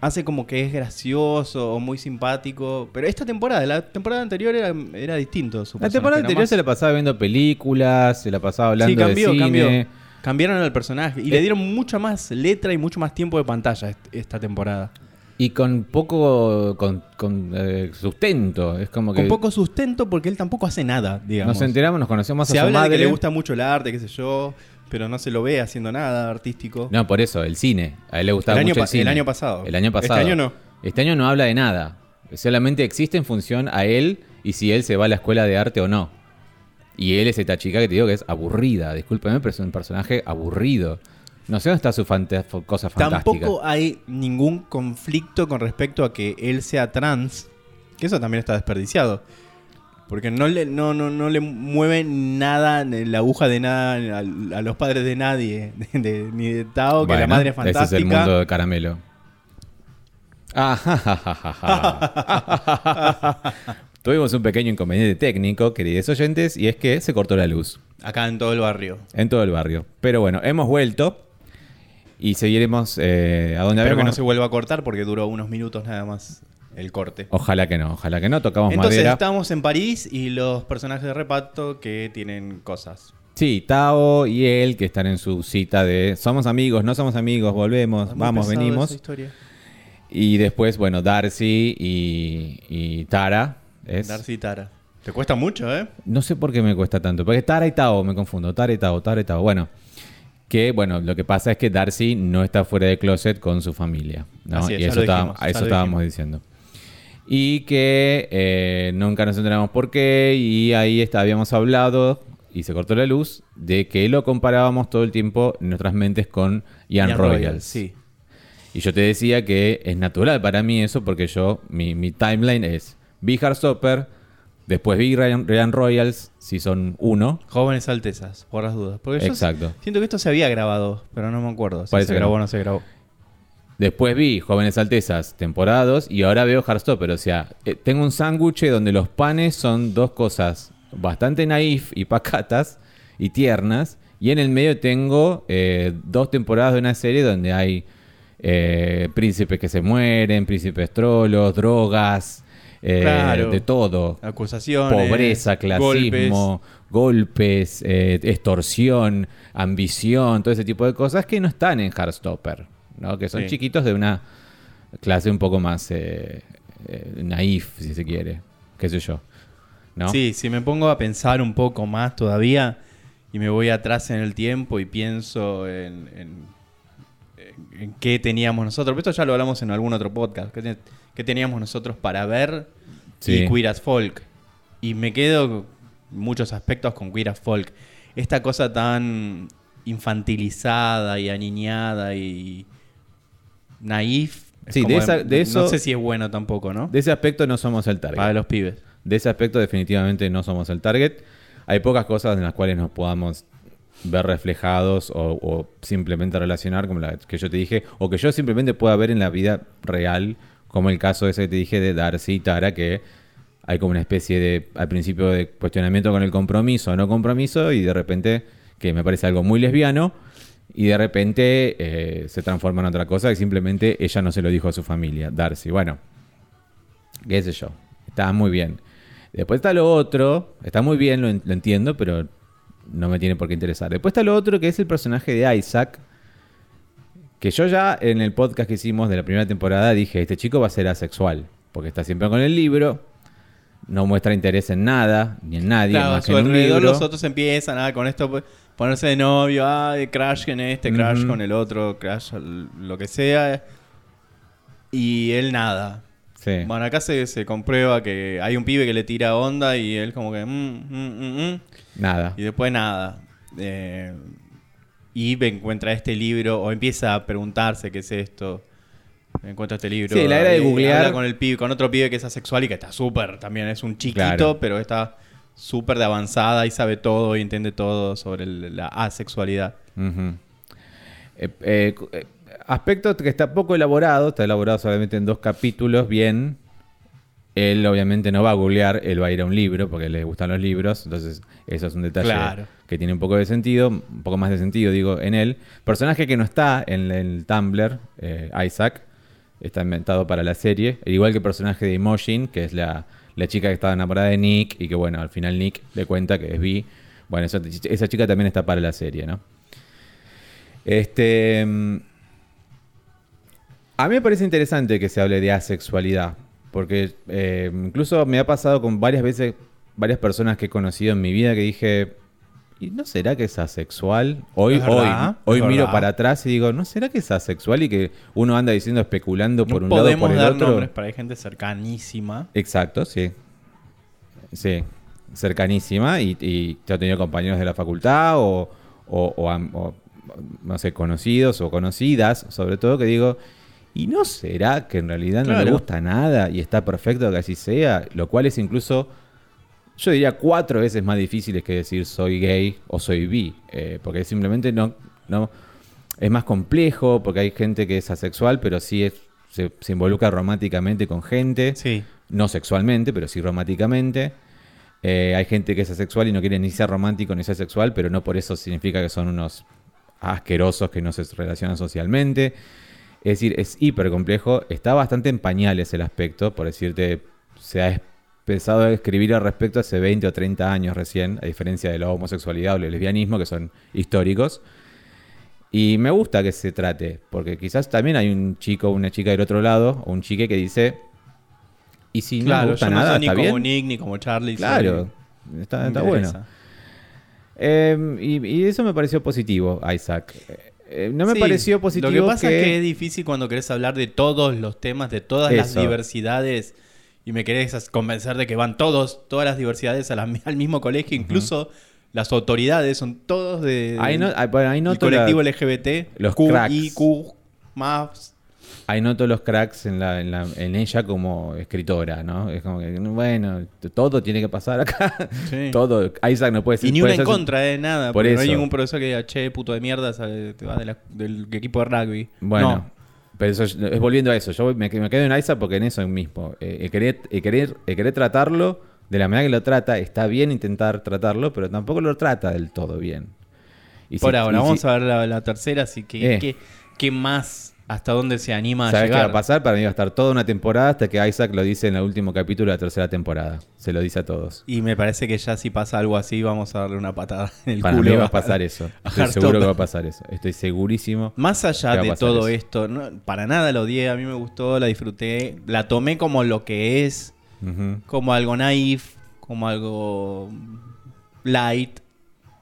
hace como que es gracioso o muy simpático. Pero esta temporada, la temporada anterior era, era distinto. Su La temporada anterior se la pasaba viendo películas, se la pasaba hablando Sí, cambió, de cine. cambió. Cambiaron al personaje y Eh. le dieron mucha más letra y mucho más tiempo de pantalla est- esta temporada. Y con poco con, con, eh, sustento. Es como que Con poco sustento porque él tampoco hace nada, digamos. nos enteramos, nos conocemos Se a su habla madre. de que le gusta mucho el arte, qué sé yo, pero no se lo ve haciendo nada artístico. No, por eso, el cine. A él le gustaba El año mucho el cine. el año pasado. El año pasado. Este año no. Este año no habla de nada. Solamente existe en función a él y si él se va a la escuela de arte o no. Y él es esta chica que te digo que es aburrida. Discúlpeme, pero es un personaje aburrido. No sé dónde está su fanta- cosa fantástica. Tampoco hay ningún conflicto con respecto a que él sea trans, que eso también está desperdiciado. Porque no le, no, no, no le mueve nada, la aguja de nada a, a los padres de nadie, de- de- ni de Tao, que la madre es fantástica. Ese es el mundo de caramelo. Ah, ja, ja, ja, ja, ja. Tuvimos un pequeño inconveniente técnico, queridos oyentes, y es que se cortó la luz Acá en todo el barrio. en todo el barrio. Pero bueno, hemos vuelto y seguiremos eh, a donde Espero que no se vuelva a cortar porque duró unos minutos nada más el corte. Ojalá que no, ojalá que no. Tocamos Entonces madera. estamos en París y los personajes de reparto que tienen cosas. Sí, Tao y él que están en su cita de somos amigos, no somos amigos, volvemos, vamos, venimos. Y después, bueno, Darcy y, y Tara. ¿Es? Darcy y Tara. Te cuesta mucho, ¿eh? No sé por qué me cuesta tanto. Porque Tara y Tao, me confundo. Tara y Tao, Tara y Tao. Bueno, que bueno, lo que pasa es que Darcy no está fuera de closet con su familia. ¿no? Así es, y eso, dijimos, eso estábamos diciendo. Y que eh, nunca nos enteramos por qué. Y ahí está, habíamos hablado, y se cortó la luz, de que lo comparábamos todo el tiempo en nuestras mentes con Ian, Ian Royals. Sí. Y yo te decía que es natural para mí eso porque yo, mi, mi timeline es vi Heartstopper, después vi Ryan, Royals, Season 1. Jóvenes Altezas, por las dudas. Porque yo Exacto. siento que esto se había grabado, pero no me acuerdo si Parece se que grabó no. o no se grabó. Después vi Jóvenes Altezas, temporada 2, y ahora veo Heartstopper. O sea, eh, tengo un sándwich donde los panes son dos cosas bastante naif y pacatas y tiernas. Y en el medio tengo eh, dos temporadas de una serie donde hay eh, príncipes que se mueren, príncipes trolos, drogas, eh, Claro. de todo. Acusaciones. Pobreza, clasismo, golpes, eh, extorsión, ambición, todo ese tipo de cosas que no están en Heartstopper, ¿no? que son Sí. chiquitos de una clase un poco más eh, eh, naif, si se quiere, qué sé yo. ¿no? Sí, si me pongo a pensar un poco más todavía y me voy atrás en el tiempo y pienso en, en- en- en qué teníamos nosotros. Pero esto ya lo hablamos en algún otro podcast. ¿Qué, te- qué teníamos nosotros para ver Sí. y Queer as Folk? Y me quedo muchos aspectos con Queer as Folk. Esta cosa tan infantilizada y aniñada y naif. es Sí, de como esa- de eso- No sé si es bueno tampoco, ¿no? De ese aspecto no somos el target. Para los pibes. De ese aspecto definitivamente no somos el target. Hay pocas cosas en las cuales nos podamos ver reflejados o, simplemente relacionar, como la que yo te dije, o que yo simplemente pueda ver en la vida real, como el caso ese que te dije de Darcy y Tara, que hay como una especie de, al principio, de cuestionamiento con el compromiso o no compromiso, y de repente, que me parece algo muy lesbiano, y de repente eh, se transforma en otra cosa, que simplemente ella no se lo dijo a su familia, Darcy. Bueno, qué sé yo, está muy bien. Después está lo otro, está muy bien, lo, en- lo entiendo, pero no me tiene por qué interesar. Después está lo otro que es el personaje de Isaac, que yo ya en el podcast que hicimos de la primera temporada dije, este chico va a ser asexual, porque está siempre con el libro, no muestra interés en nada, ni en nadie. Claro, a más su que en un alrededor libro. los otros empiezan ah, con esto, ponerse de novio, ah, crash en este, crash con el otro, crash lo que sea. Y él nada. Sí. Bueno, acá se, se comprueba que hay un pibe que le tira onda y él como que... mm, mm, mm, Nada. y después nada. Eh, y encuentra este libro o empieza a preguntarse qué es esto. Encuentra este libro. Sí, la era de googlear. habla con el pibe, con otro pibe que es asexual y que está súper también. Es un chiquito, Claro. pero está súper de avanzada y sabe todo y entiende todo sobre el- la asexualidad. Eh, eh, aspecto que está poco elaborado, está elaborado solamente en dos capítulos, bien. Él obviamente no va a googlear, él va a ir a un libro porque le gustan los libros, entonces eso es un detalle Claro. que tiene un poco de sentido, un poco más de sentido, digo, en él. Personaje que no está en el Tumblr, eh, Isaac, está inventado para la serie, al igual que el personaje de Imogen, que es la, la chica que estaba enamorada de Nick y que bueno, al final Nick le cuenta que es bi. Bueno, esa, esa chica también está para la serie, ¿no? Este. A mí me parece interesante que se hable de asexualidad. Porque eh, incluso me ha pasado con varias veces, varias personas que he conocido en mi vida que dije. ¿Y no será que es asexual? Hoy, Es verdad, hoy, hoy miro verdad. para atrás y digo, ¿no será que es asexual? Y que uno anda diciendo, especulando por no un lado por el dar otro. nombres, pero hay gente cercanísima. Exacto, sí. Sí, cercanísima. Y, y yo he tenido compañeros de la facultad o, o- o, no sé, conocidos o conocidas, sobre todo, que digo, ¿y no será que en realidad no le gusta nada y está perfecto que así sea? Lo cual es incluso, yo diría, cuatro veces más difícil que decir soy gay o soy bi. eh, porque simplemente no, no... Es más complejo porque hay gente que es asexual, pero sí es, se, se involucra románticamente con gente Sí. no sexualmente, pero sí románticamente. Eh, hay gente que es asexual y no quiere ni ser romántico ni ser sexual, pero no por eso significa que son unos asquerosos que no se relacionan socialmente. Es decir, es hiper complejo. Está bastante en pañales el aspecto, por decirte, se ha empezado a escribir al respecto hace 20 o 30 años recién, a diferencia de la homosexualidad o el lesbianismo, que son históricos. Y me gusta que se trate, porque quizás también hay un chico o una chica del otro lado, o un chique que dice, y si no me claro, gusta yo no nada, soy ni está como bien. Nick ni como Charlie. soy- Claro, está, bueno. Eh, y, y eso me pareció positivo, Isaac. Eh, no me Sí, pareció positivo Lo que pasa es que es difícil cuando querés hablar de todos los temas, de todas las diversidades y me querés convencer de que van todos, todas las diversidades a la mi- al mismo colegio, incluso las autoridades son todos de Ahí no- bueno, ahí el noto la- colectivo LGBT, los Q, cracks. I, Q, más. Ahí noto los cracks en, la, en, la- en ella como escritora, ¿no? Es como que, bueno, todo tiene que pasar acá. Sí. todo. Isaac no puede ser. Y ni una en contra, de nada. Por porque No hay eso. ningún profesor que diga, che, puto de mierda, sale- te vas de del equipo de rugby. Bueno, No. pero eso es, volviendo a eso. Yo me, me quedo en Isaac porque en eso mismo. Eh, querer, querer, querer tratarlo de la manera que lo trata, está bien intentar tratarlo, pero tampoco lo trata del todo bien. Y Por si- ahora, y vamos si- a ver la, la tercera, así que Eh. ¿qué, qué más? ¿Hasta dónde se anima a ¿Sabes qué va llegar? a pasar? Para mí va a estar toda una temporada hasta que Isaac lo dice en el último capítulo de la tercera temporada. Se lo dice a todos. Y me parece que ya si pasa algo así, vamos a darle una patada en el Para culo. mí va a pasar eso. Estoy seguro que va a pasar eso. Estoy segurísimo. Más allá ¿Qué va a de todo eso? esto, no, para nada lo odié, a mí me gustó, la disfruté, la tomé como lo que es, como algo naif, como algo light,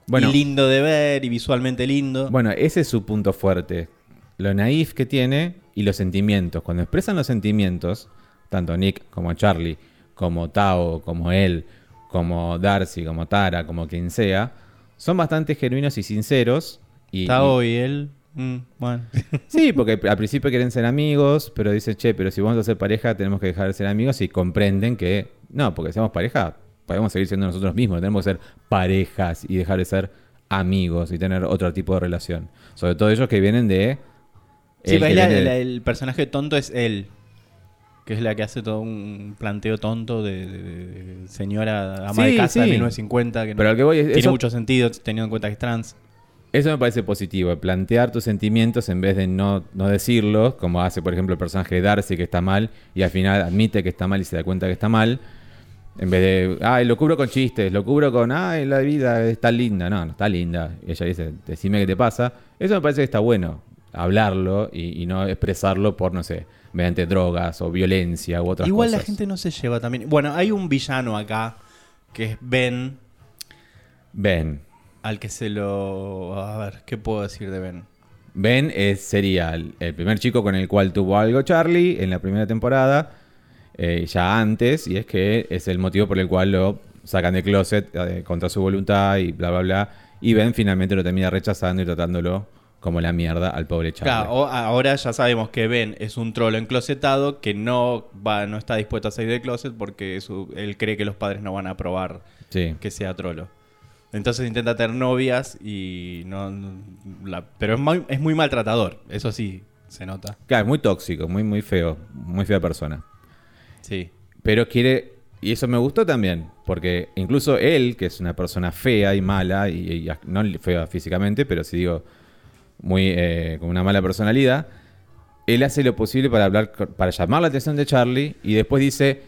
Bueno. y lindo de ver y visualmente lindo. Bueno, ese es su punto fuerte. Lo naif que tiene y los sentimientos. Cuando expresan los sentimientos, tanto Nick como Charlie, como Tao, como él, como Darcy, como Tara, como quien sea, son bastante genuinos y sinceros. Y, Tao y él, mm, bueno. Sí, porque al principio quieren ser amigos, pero dicen, che, pero si vamos a ser pareja, tenemos que dejar de ser amigos y comprenden que, no, porque seamos pareja, podemos seguir siendo nosotros mismos, tenemos que ser parejas y dejar de ser amigos y tener otro tipo de relación. Sobre todo ellos que vienen de... Sí, el de- la- el personaje tonto es él. Que es la que hace todo un planteo tonto de, de- de señora ama Sí, de casa de sí. 1950 que no Pero al que voy es- tiene eso- mucho sentido teniendo en cuenta que es trans. Eso me parece positivo, el plantear tus sentimientos en vez de no, no decirlos, como hace por ejemplo el personaje de Darcy que está mal y al final admite que está mal y se da cuenta que está mal. En vez de, ay, lo cubro con chistes, lo cubro con, ay, la vida está linda. No, no está linda. Ella dice, decime qué te pasa. Eso me parece que está bueno, hablarlo y, no expresarlo por, no sé, mediante drogas o violencia u otras Igual cosas. Igual la gente no se lleva también. Bueno, hay un villano acá que es Ben. Ben. Al que se lo. A ver, ¿qué puedo decir de Ben? Ben es, sería el, primer chico con el cual tuvo algo Charlie en la primera temporada, eh, ya antes, y es que es el motivo por el cual lo sacan de closet eh, contra su voluntad y bla, bla, bla. Y Ben finalmente lo termina rechazando y tratándolo como la mierda al pobre Charlie. Claro, ahora ya sabemos que Ben es un trolo enclosetado que no va, no está dispuesto a salir del closet porque él cree que los padres no van a aprobar que sea trolo. Entonces intenta tener novias y no... pero es muy, es muy maltratador, eso sí, se nota. Claro, es muy tóxico, muy, muy feo, muy fea persona. Sí. Pero quiere... Y eso me gustó también, porque incluso él, que es una persona fea y mala, y, no fea físicamente, pero si digo, muy eh, con una mala personalidad, él hace lo posible para hablar, para llamar la atención de Charlie y después dice,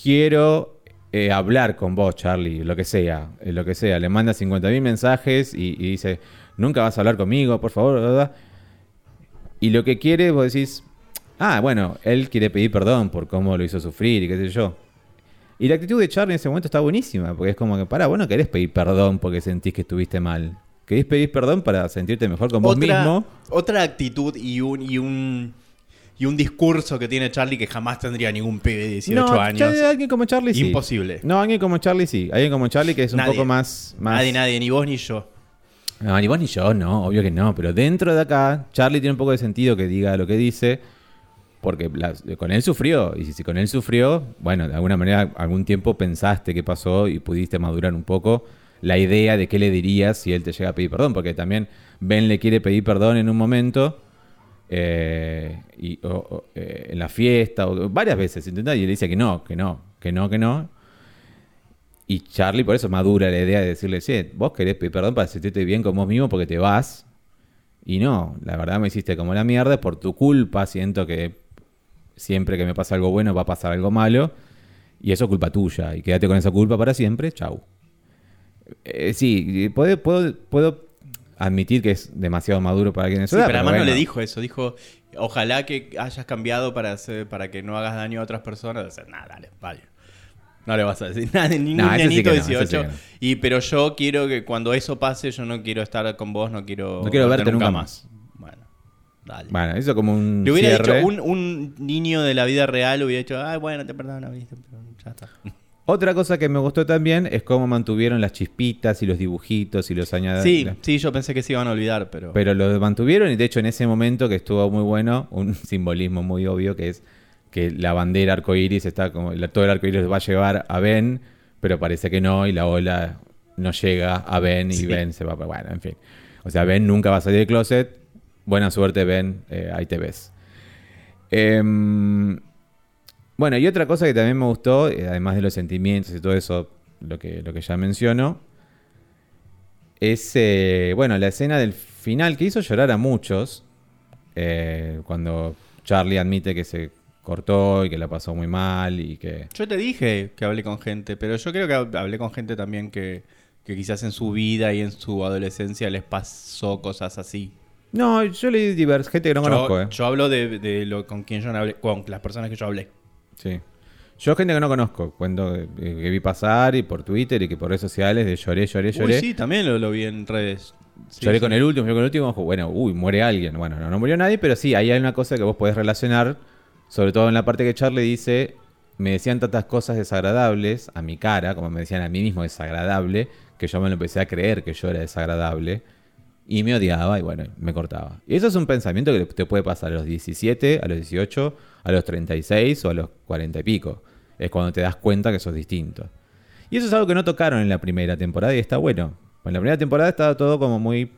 quiero eh, hablar con vos, Charlie, lo que sea, eh, lo que sea. Le manda 50.000 mensajes y, dice, nunca vas a hablar conmigo, por favor, ¿verdad? Y lo que quiere, vos decís, ah, bueno, él quiere pedir perdón por cómo lo hizo sufrir y qué sé yo. Y la actitud de Charlie en ese momento está buenísima, porque es como que, para, vos no querés pedir perdón porque sentís que estuviste mal. Querés pedir perdón para sentirte mejor con vos mismo. Otra actitud y un, y un y un discurso que tiene Charlie que jamás tendría ningún pibe de 18 no, años. alguien como Charlie sí. Imposible. No, alguien como Charlie sí. Alguien como Charlie que es un poco más, Nadie, nadie, ni vos ni yo. No, ni vos ni yo, no, obvio que no. Pero dentro de acá, Charlie tiene un poco de sentido que diga lo que dice. Porque con él sufrió. Y si, con él sufrió, bueno, de alguna manera, algún tiempo pensaste qué pasó y pudiste madurar un poco la idea de qué le dirías si él te llega a pedir perdón. Porque también Ben le quiere pedir perdón en un momento eh, y, eh, en la fiesta, o varias veces intenta y le dice que no, que no, que no, que no. Y Charlie por eso madura la idea de decirle, sí, vos querés pedir perdón para sentirte bien con vos mismo porque te vas. Y no, la verdad me hiciste como la mierda, por tu culpa siento que siempre que me pasa algo bueno va a pasar algo malo. Y eso es culpa tuya. Y quédate con esa culpa para siempre, chau. Eh, sí, puedo, puedo, puedo admitir que es demasiado maduro para quien es sí, pero además no le dijo eso. Dijo, ojalá que hayas cambiado para, para que no hagas daño a otras personas. nada, dale, vale. No le vas a decir nada, ningún nah, 18. y, pero yo quiero que cuando eso pase, yo no quiero estar con vos, no quiero, no quiero verte nunca, más. Bueno, dale. Bueno, eso como un. Le hubiera dicho, un, un, niño de la vida real hubiera dicho, ay, bueno, te perdono, ¿viste? pero ya está. Otra cosa que me gustó también es cómo mantuvieron las chispitas y los dibujitos y los añadieron. Sí, sí, yo pensé que se iban a olvidar, pero. Pero lo mantuvieron y de hecho en ese momento que estuvo muy bueno, un simbolismo muy obvio que es que la bandera arcoíris está como. Todo el arcoíris va a llevar a Ben, pero parece que no y la ola no llega a Ben y Ben se va. Bueno, en fin. O sea, Ben nunca va a salir del closet. Buena suerte, Ben, eh, ahí te ves. Eh, bueno, y otra cosa que también me gustó, eh, además de los sentimientos y todo eso, lo que, lo que ya menciono, es, eh, bueno, la escena del final que hizo llorar a muchos, eh, cuando Charlie admite que se cortó y que la pasó muy mal y que... Yo te dije que hablé con gente, pero yo creo que hablé con gente también que, quizás en su vida y en su adolescencia les pasó cosas así. No, yo leí diversa gente que no conozco. Yo hablo de, de, lo con quien yo hablé, con las personas que yo hablé. Sí. Yo gente que no conozco, cuento que, vi pasar y por Twitter y que por redes sociales de lloré, lloré, lloré. Uy, sí, también lo, vi en redes. lloré con el último, lloré con el último, bueno, uy, muere alguien. Bueno, no, no murió nadie, pero sí, ahí hay una cosa que vos podés relacionar, sobre todo en la parte que Charlie dice, me decían tantas cosas desagradables a mi cara, como me decían a mí mismo desagradable, que yo me lo empecé a creer que yo era desagradable. Y me odiaba y bueno, me cortaba. Y eso es un pensamiento que te puede pasar a los 17, a los 18, a los 36 o a los 40 y pico. Es cuando te das cuenta que sos distinto. Y eso es algo que no tocaron en la primera temporada y está bueno. En la primera temporada estaba todo como muy...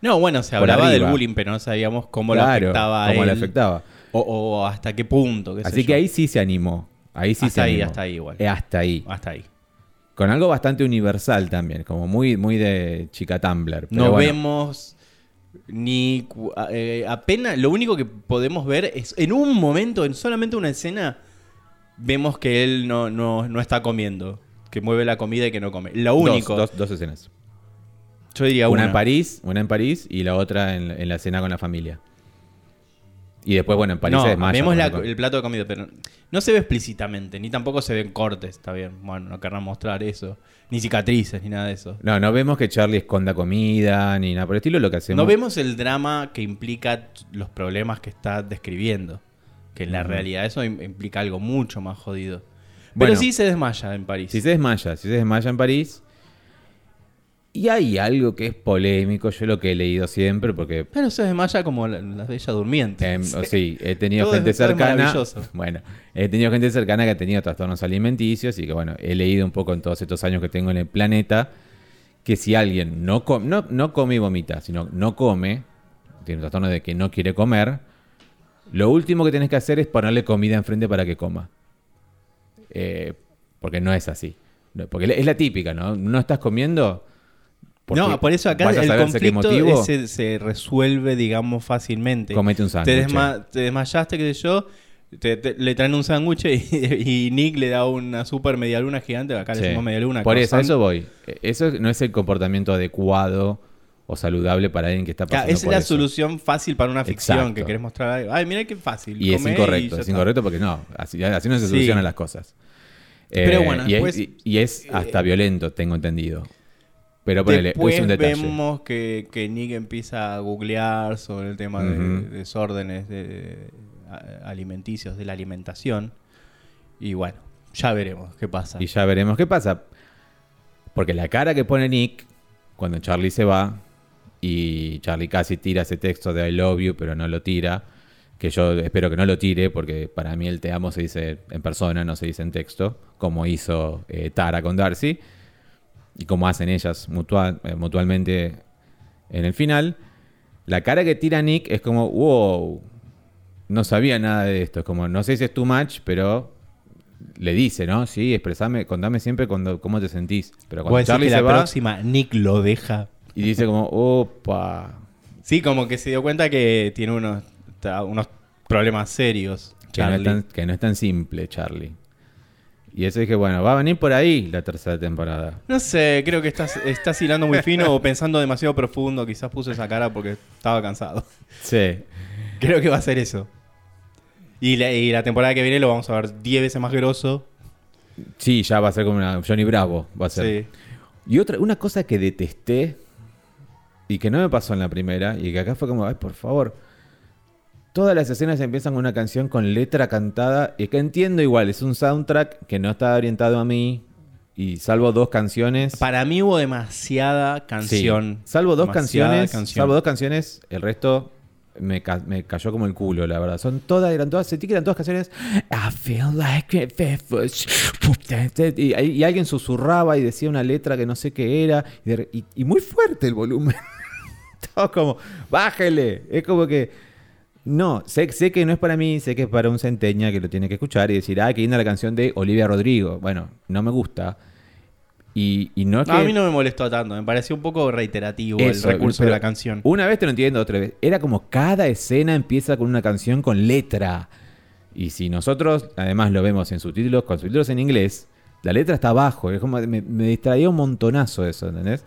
No, bueno, se hablaba del bullying, pero no sabíamos cómo lo afectaba cómo le afectaba. O, hasta qué punto. Así que ahí sí se animó. Ahí sí hasta se ahí, Hasta ahí igual. Eh, hasta ahí. Hasta ahí con algo bastante universal también, como muy, muy de chica Tumblr. no vemos ni eh, apenas, lo único que podemos ver es en un momento, en solamente una escena, vemos que él no, no, no está comiendo. Que mueve la comida y que no come. Lo único. Dos, dos, dos escenas. Yo diría Una una. en París, una en París y la otra en, en la cena con la familia. Y después, bueno, en París no, se desmaya. vemos la- el plato de comida, pero no se ve explícitamente, ni tampoco se ven cortes, está bien. Bueno, no querrán mostrar eso. Ni cicatrices, ni nada de eso. No, no vemos que Charlie esconda comida ni nada por el estilo. Lo que hacemos. No vemos el drama que implica los problemas que está describiendo. Que en la realidad eso im- implica algo mucho más jodido. Bueno. Pero sí se desmaya en París. Si se desmaya, si se desmaya en París. Y hay algo que es polémico, yo lo que he leído siempre, porque Pero se desmaya como la, la bella durmiente. O sí, he tenido Todo gente cercana. Bueno, he tenido gente cercana que ha tenido trastornos alimenticios y que, bueno, he leído un poco en todos estos años que tengo en el planeta que si alguien no, com- no, no come y vomita, sino no come, tiene un trastorno de que no quiere comer, lo último que tienes que hacer es ponerle comida enfrente para que coma. Eh, porque no es así. Porque es la típica, ¿no? No estás comiendo. No, por eso acá el conflicto ese se resuelve, digamos, fácilmente. comete un te, sándwich. desma- te desmayaste, qué sé yo, te- te- le traen un sándwich y, y Nick le da una super medialuna gigante, acá Sí. le decimos medialuna. Por eso, eso voy. Eh, Eso no es el comportamiento adecuado o saludable para alguien que está Claro, pasando esa es la eso. solución fácil para una ficción Exacto. que querés mostrar algo. Ay, mira qué fácil. Y es incorrecto, es incorrecto porque no, así, así no se Sí. solucionan las cosas. Pero Eh, bueno, y, después- es, y- y es hasta eh, violento, tengo entendido. Pero ponele, Después es un detalle. vemos que, que Nick empieza a googlear sobre el tema de desórdenes de- a- alimenticios, de la alimentación. Y bueno, ya veremos qué pasa. Y ya veremos qué pasa. Porque la cara que pone Nick cuando Charlie se va y Charlie casi tira ese texto de I love you, pero no lo tira. Que yo espero que no lo tire porque para mí el te amo se dice en persona, no se dice en texto, como hizo eh, Tara con Darcy y como hacen ellas mutual- eh, mutualmente en el final. La cara que tira Nick es como, wow, no sabía nada de esto. Es como, no sé si es too much, pero le dice, ¿no? Sí, expresame, contame siempre cuando, cómo te sentís. Pero ¿Vos cuando Charlie que se la va próxima Nick lo deja. y dice como, opa, Sí, como que se dio cuenta que tiene unos, unos problemas serios. que no, tan, que no es tan simple, Charlie. Y eso dije, bueno, va a venir por ahí la tercera temporada. No sé, creo que estás, estás hilando muy fino o pensando demasiado profundo. Quizás puse esa cara porque estaba cansado. Sí. Creo que va a ser eso. Y la, y la temporada que viene lo vamos a ver 10 veces más grosso. Sí, ya va a ser como una Johnny Bravo, va a ser. Sí. Y otra, una cosa que detesté y que no me pasó en la primera y que acá fue como, ay, por favor. Todas las escenas empiezan con una canción con letra cantada y que entiendo igual, es un soundtrack que no está orientado a mí y salvo dos canciones. Para mí hubo demasiada Sí, canción. salvo dos canciones, canción. salvo dos canciones, el resto me, ca- me cayó como el culo, la verdad. Son todas, eran todas, sentí que eran todas canciones. I feel like y, y alguien susurraba y decía una letra que no sé qué era. Y, de re- y- y muy fuerte el volumen. Todo como, bájele. Es como que. No, sé, sé que no es para mí, sé que es para un centeña que lo tiene que escuchar y decir, ah, qué linda la canción de Olivia Rodrigo. Bueno, no me gusta. Y, y no es No, que. a mí no me molestó tanto. Me pareció un poco reiterativo Eso, el recurso de la canción. Una vez te lo entiendo, otra vez. Era como cada escena empieza con una canción con letra. Y si nosotros, además, lo vemos en subtítulos, con subtítulos en inglés, la letra está abajo. Es como me, me distraía un montonazo eso, ¿entendés?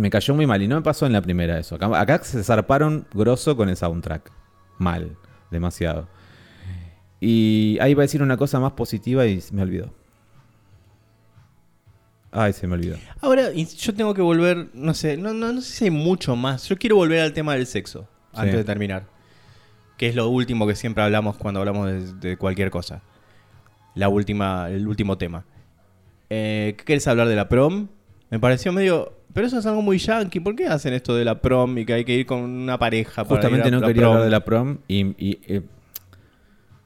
Me cayó muy mal. Y no me pasó en la primera eso. Acá, acá se zarparon grosso con el soundtrack. Mal. Demasiado. Y ahí iba a decir una cosa más positiva y me olvidó. Ay, se me olvidó. Ahora, yo tengo que volver, no sé, no, no, no sé si hay mucho más. Yo quiero volver al tema del sexo, Sí. antes de terminar. Que es lo último que siempre hablamos cuando hablamos de, de cualquier cosa. La última, el último tema. Eh, ¿Qué querés hablar de la prom? Me pareció medio... Pero eso es algo muy yankee. ¿Por qué hacen esto de la prom y que hay que ir con una pareja para Justamente ir a no la quería prom? hablar de la prom y, y, eh,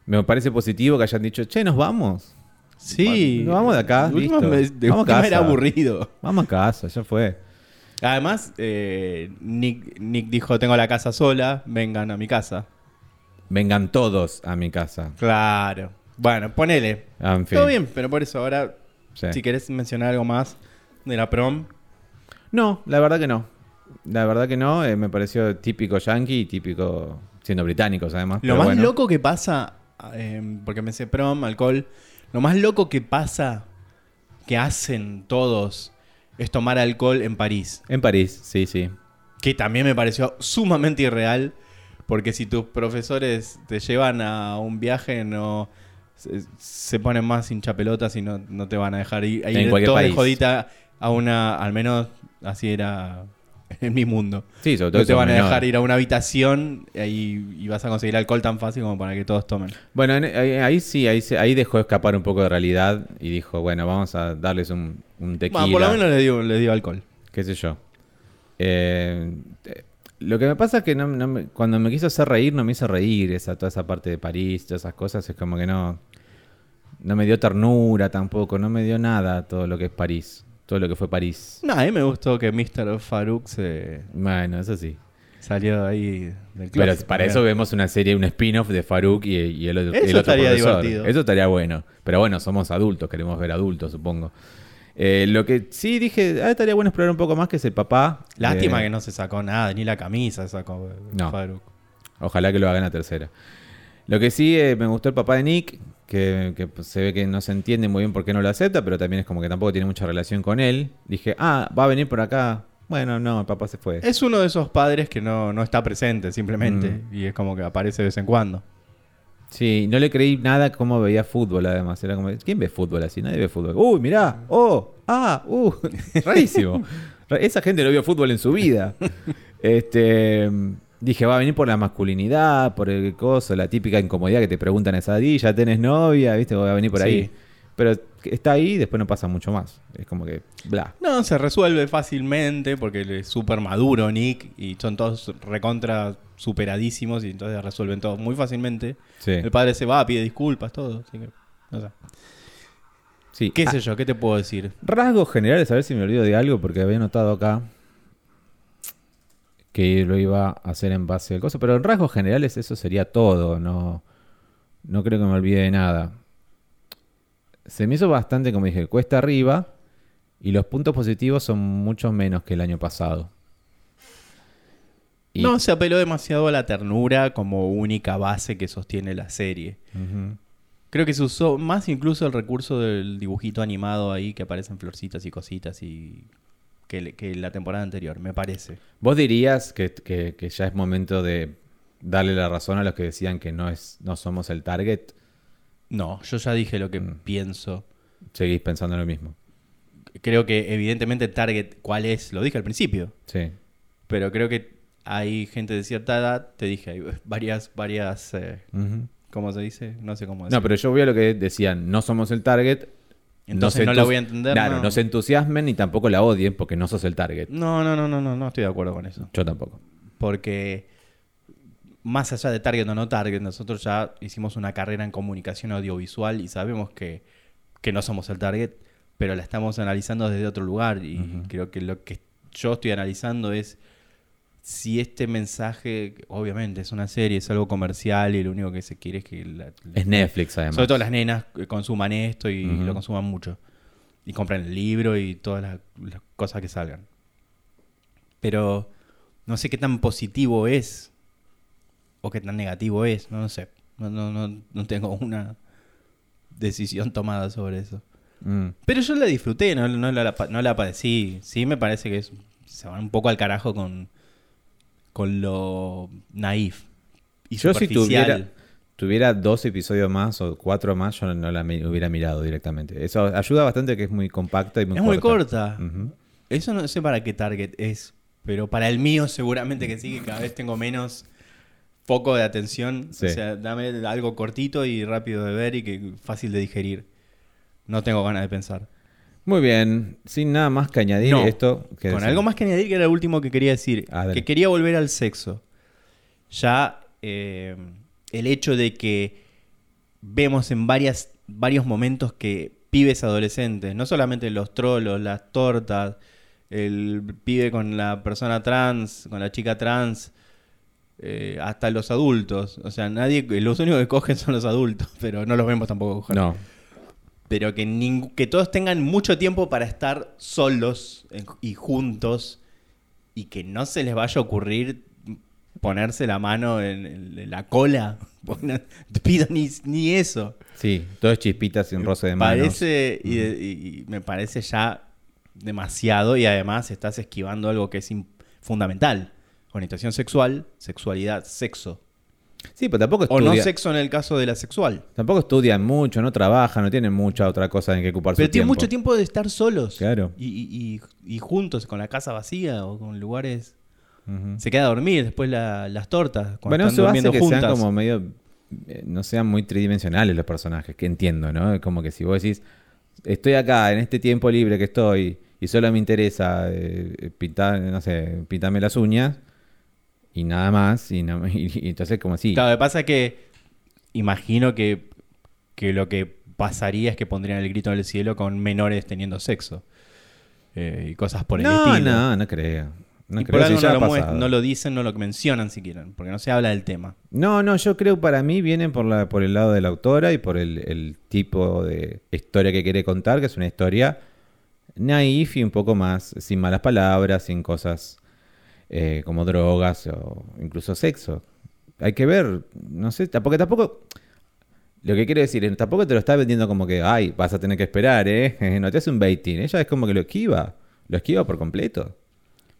me parece positivo que hayan dicho, che, nos vamos. Sí. Nos vamos de acá, De listo. me- de Vamos a última era casa. aburrido. Vamos a casa, ya fue. Además, eh, Nick, Nick dijo, tengo la casa sola, vengan a mi casa. Vengan todos a mi casa. Claro. Bueno, ponele. Ah, en fin. Todo bien, pero por eso ahora, Sí. si querés mencionar algo más de la prom. No, la verdad que no. La verdad que no. eh, me pareció típico yankee y típico siendo británicos además. Lo más bueno. loco que pasa eh, porque me sé prom, alcohol. Lo más loco que pasa, que hacen todos, es tomar alcohol en París. En París, sí, sí. Que también me pareció sumamente irreal, porque si tus profesores te llevan a un viaje, no se, se ponen más hinchapelotas y no, no te van a dejar ir, En cualquier país. jodita a una, al menos así era en mi mundo. Sí, sobre todo No te van a dejar ir a una habitación y, y vas a conseguir alcohol tan fácil como para que todos tomen. Bueno, en- ahí, ahí sí, ahí, ahí dejó escapar un poco de realidad y dijo, bueno, vamos a darles un, un tequila. Bueno, por lo menos le dio, le dio alcohol. qué sé yo. Eh, eh, lo que me pasa es que no- no me- cuando me quiso hacer reír, no me hizo reír esa, toda esa parte de París, todas esas cosas, es como que no, no me dio ternura tampoco, no me dio nada todo lo que es París, todo lo que fue París. No, a mí me gustó que Mr. Farouk se Bueno, eso sí. salió ahí del Pero closet para también. eso vemos una serie, un spin-off de Farouk y, y el, otro- Eso el otro estaría profesor. divertido. Eso estaría bueno. Pero bueno, somos adultos, queremos ver adultos, supongo. Eh, lo que sí dije, ah, estaría bueno explorar un poco más, que es el papá. Lástima Eh, que no se sacó nada, ni la camisa sacó No. Farouk. Ojalá que lo hagan a tercera. Lo que sí eh, me gustó el papá de Nick, que, que, pues, se ve que no se entiende muy bien por qué no lo acepta, pero también es como que tampoco tiene mucha relación con él. Dije, ah, va a venir por acá. Bueno, no, el papá se fue. Es uno de esos padres que no, no está presente simplemente Mm. y es como que aparece de vez en cuando. Sí, no le creí nada cómo veía fútbol además. Era como, ¿quién ve fútbol así? Nadie ve fútbol. Uy, mirá, oh, ah, uh, rarísimo. Ra- Esa gente no vio fútbol en su vida. Este, dije, va a venir por la masculinidad, por el coso, la típica incomodidad que te preguntan a esa ya tenés novia, ¿viste? Va a venir por Sí. ahí. Pero está ahí y después no pasa mucho más. Es como que, bla. No, se resuelve fácilmente porque es súper maduro Nick y son todos recontra superadísimos y entonces resuelven todo muy fácilmente. Sí. El padre se va, pide disculpas, todo. Así que, no sé. sí. ¿Qué Ah, sé yo? ¿Qué te puedo decir? Rasgos generales, a ver si me olvido de algo, porque había notado acá que lo iba a hacer en base al coso, pero en rasgos generales eso sería todo, no, no creo que me olvide de nada. Se me hizo bastante, como dije, cuesta arriba y los puntos positivos son mucho menos que el año pasado. Y- No se apeló demasiado a la ternura como única base que sostiene la serie. Creo que se usó más incluso el recurso del dibujito animado ahí que aparecen florcitas y cositas y que, la temporada anterior, me parece. ¿Vos dirías que, que- que ya es momento de darle la razón a los que decían que no, es, no somos el target? No, yo ya dije lo que Mm. pienso. Seguís pensando lo mismo. Creo que evidentemente target cuál es, lo dije al principio, Sí. pero creo que hay gente de cierta edad, te dije, hay varias, varias, eh. ¿cómo se dice? No sé cómo decir. No, pero yo voy a lo que decían, no somos el target. Entonces se no la voy a entender, Claro, no. no. se entusiasmen ni tampoco la odien porque no sos el target. No, no, no, no, no, no estoy de acuerdo con eso. Yo tampoco. porque más allá de target o no target, nosotros ya hicimos una carrera en comunicación audiovisual y sabemos que, que no somos el target, pero la estamos analizando desde otro lugar y creo que lo que yo estoy analizando es si este mensaje, obviamente es una serie, es algo comercial y lo único que se quiere es que la- Es Netflix, además. sobre todo las nenas consuman esto y lo consuman mucho. Y compran el libro y todas las, las cosas que salgan. Pero no sé qué tan positivo es o qué tan negativo es, no, lo sé. No, no, no, no tengo una decisión tomada sobre eso. Mm. Pero yo la disfruté, no, no, la, no la padecí. Sí me parece que es, se van un poco al carajo con, con lo naif y Yo si tuviera, tuviera dos episodios más o cuatro más, yo no la hubiera mirado directamente. Eso ayuda bastante que es muy compacta y muy es corta. muy corta. Eso no sé para qué target es, pero para el mío seguramente que sí, que cada vez tengo menos foco de atención. Sí. O sea, dame algo cortito y rápido de ver y que fácil de digerir. No tengo ganas de pensar. Muy bien, sin nada más que añadir No, esto. que Con decir. algo más que añadir que era lo último que quería decir. Que quería volver al sexo. Ya eh, el hecho de que vemos en varias, varios momentos que pibes adolescentes, no solamente los trolos, las tortas, el pibe con la persona trans, con la chica trans, eh, hasta los adultos. O sea, nadie, los únicos que cogen son los adultos, pero no los vemos tampoco coger No, pero que, todos tengan mucho tiempo para estar solos en- y juntos y que no se les vaya a ocurrir ponerse la mano en, en la cola te pido ni, ni eso. Sí, todo es chispitas sin roce de manos. Parece, y, y me parece ya demasiado y además estás esquivando algo que es fundamental. Orientación sexual, sexualidad, sexo. Sí, pero tampoco estudia... O no sexo en el caso de la sexual. Tampoco estudian mucho, no trabajan, no tienen mucha otra cosa en que ocuparse. Pero tienen mucho tiempo de estar solos. Claro. Y, y, juntos, con la casa vacía o con lugares... Se queda a dormir después las tortas. Bueno, eso hace que sean como medio... Eh, no sean muy tridimensionales los personajes, que entiendo, ¿no? Como que si vos decís, estoy acá en este tiempo libre que estoy y solo me interesa eh, pintar, no sé, pintarme las uñas y nada más. Y, entonces, como así. Claro, lo que pasa es que imagino que, lo que pasaría es que pondrían el grito en el cielo con menores teniendo sexo. Eh, y cosas por el estilo. No, no creo. No creo por no, lo no, lo dicen, no lo mencionan siquiera, porque no se habla del tema. No, no, yo creo para mí vienen por, la, por el lado de la autora y por el, el tipo de historia que quiere contar, que es una historia naif y un poco más, sin malas palabras, sin cosas eh, como drogas o incluso sexo. Hay que ver, no sé, porque tampoco... Lo que quiero decir, tampoco te lo está vendiendo como que, ay, vas a tener que esperar, ¿eh? No te hace un baiting. Ella es como que lo esquiva. Lo esquiva por completo.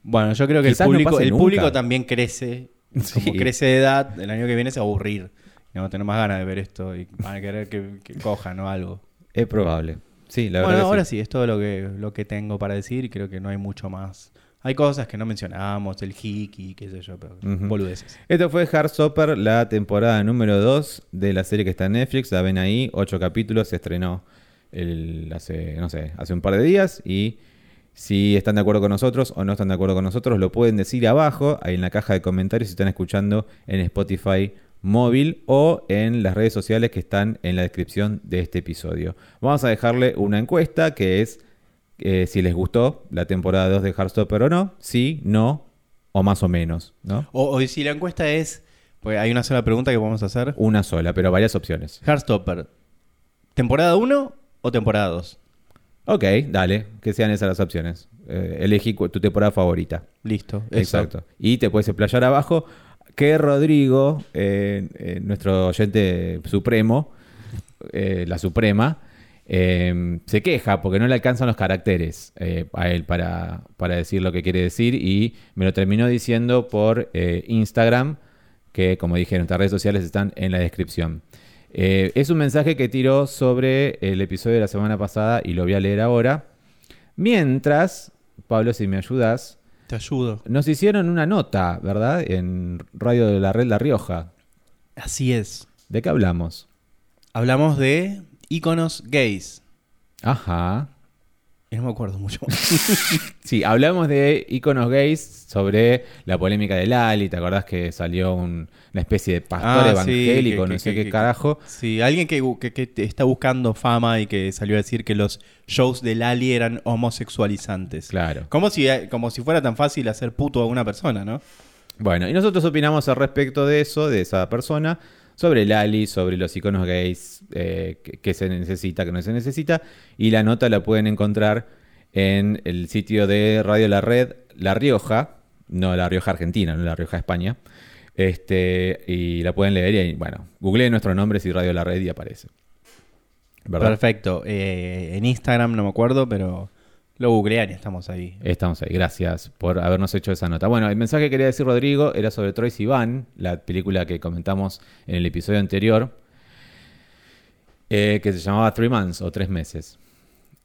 Bueno, yo creo que el público, el público también crece. Como crece de edad, el año que viene se va a aburrir. Y vamos a tener más ganas de ver esto y van a querer que, que cojan o algo. Es probable. Sí, la bueno, ahora sí. es todo lo que, lo que tengo para decir y creo que no hay mucho más. Hay cosas que no mencionamos, el hiki, qué sé yo, pero boludeces. Esto fue Heartstopper, la temporada número 2 de la serie que está en Netflix. La ven ahí, ocho capítulos, se estrenó el, hace, no sé, hace un par de días. Y si están de acuerdo con nosotros o no están de acuerdo con nosotros, lo pueden decir abajo, ahí en la caja de comentarios si están escuchando en Spotify móvil o en las redes sociales que están en la descripción de este episodio. Vamos a dejarle una encuesta que es eh, si les gustó la temporada 2 de Heartstopper o no, sí, no o más o menos, ¿no? O, si la encuesta es, pues hay una sola pregunta que a hacer. Una sola, pero varias opciones. Heartstopper, ¿temporada 1 o temporada 2? Ok, dale, que sean esas las opciones. Eh, elegí tu temporada favorita. Listo. Exacto. Y te puedes explayar abajo que Rodrigo, eh, eh, nuestro oyente supremo, la suprema, se queja porque no le alcanzan los caracteres a él para, para, decir lo que quiere decir y me lo terminó diciendo por Instagram, que como dije, nuestras redes sociales están en la descripción. es un mensaje que tiró sobre el episodio de la semana pasada y lo voy a leer ahora. Mientras, Pablo, si me ayudas, te ayudo. Nos hicieron una nota, ¿verdad? En Radio de la Red La Rioja. Así es. ¿De qué hablamos? Hablamos de íconos gays. Ajá. no me acuerdo mucho sí, hablamos de íconos gays sobre la polémica de Lali. ¿Te acordás que salió una especie de pastor ah, evangélico, no sé qué carajo? Sí, alguien que, está buscando fama y que salió a decir que los shows de Lali eran homosexualizantes. Claro. Como si, como si fuera tan fácil hacer puto a una persona, ¿no? Bueno, y nosotros opinamos al respecto de eso, de esa persona sobre Lali, sobre los iconos gays, eh, que, se necesita, que no se necesita. Y la nota la pueden encontrar en el sitio de Radio La Red, La Rioja, no La Rioja Argentina, no La Rioja España. Este, y la pueden leer y, bueno, googleen nuestros nombres y Radio La Red y aparece. Perfecto. Eh, en Instagram no me acuerdo, pero lo googlean estamos ahí. Estamos ahí. Gracias por habernos hecho esa nota. Bueno, el mensaje que quería decir Rodrigo era sobre Troy Sivan, la película que comentamos en el episodio anterior, eh, que se llamaba Three Months o Tres Meses.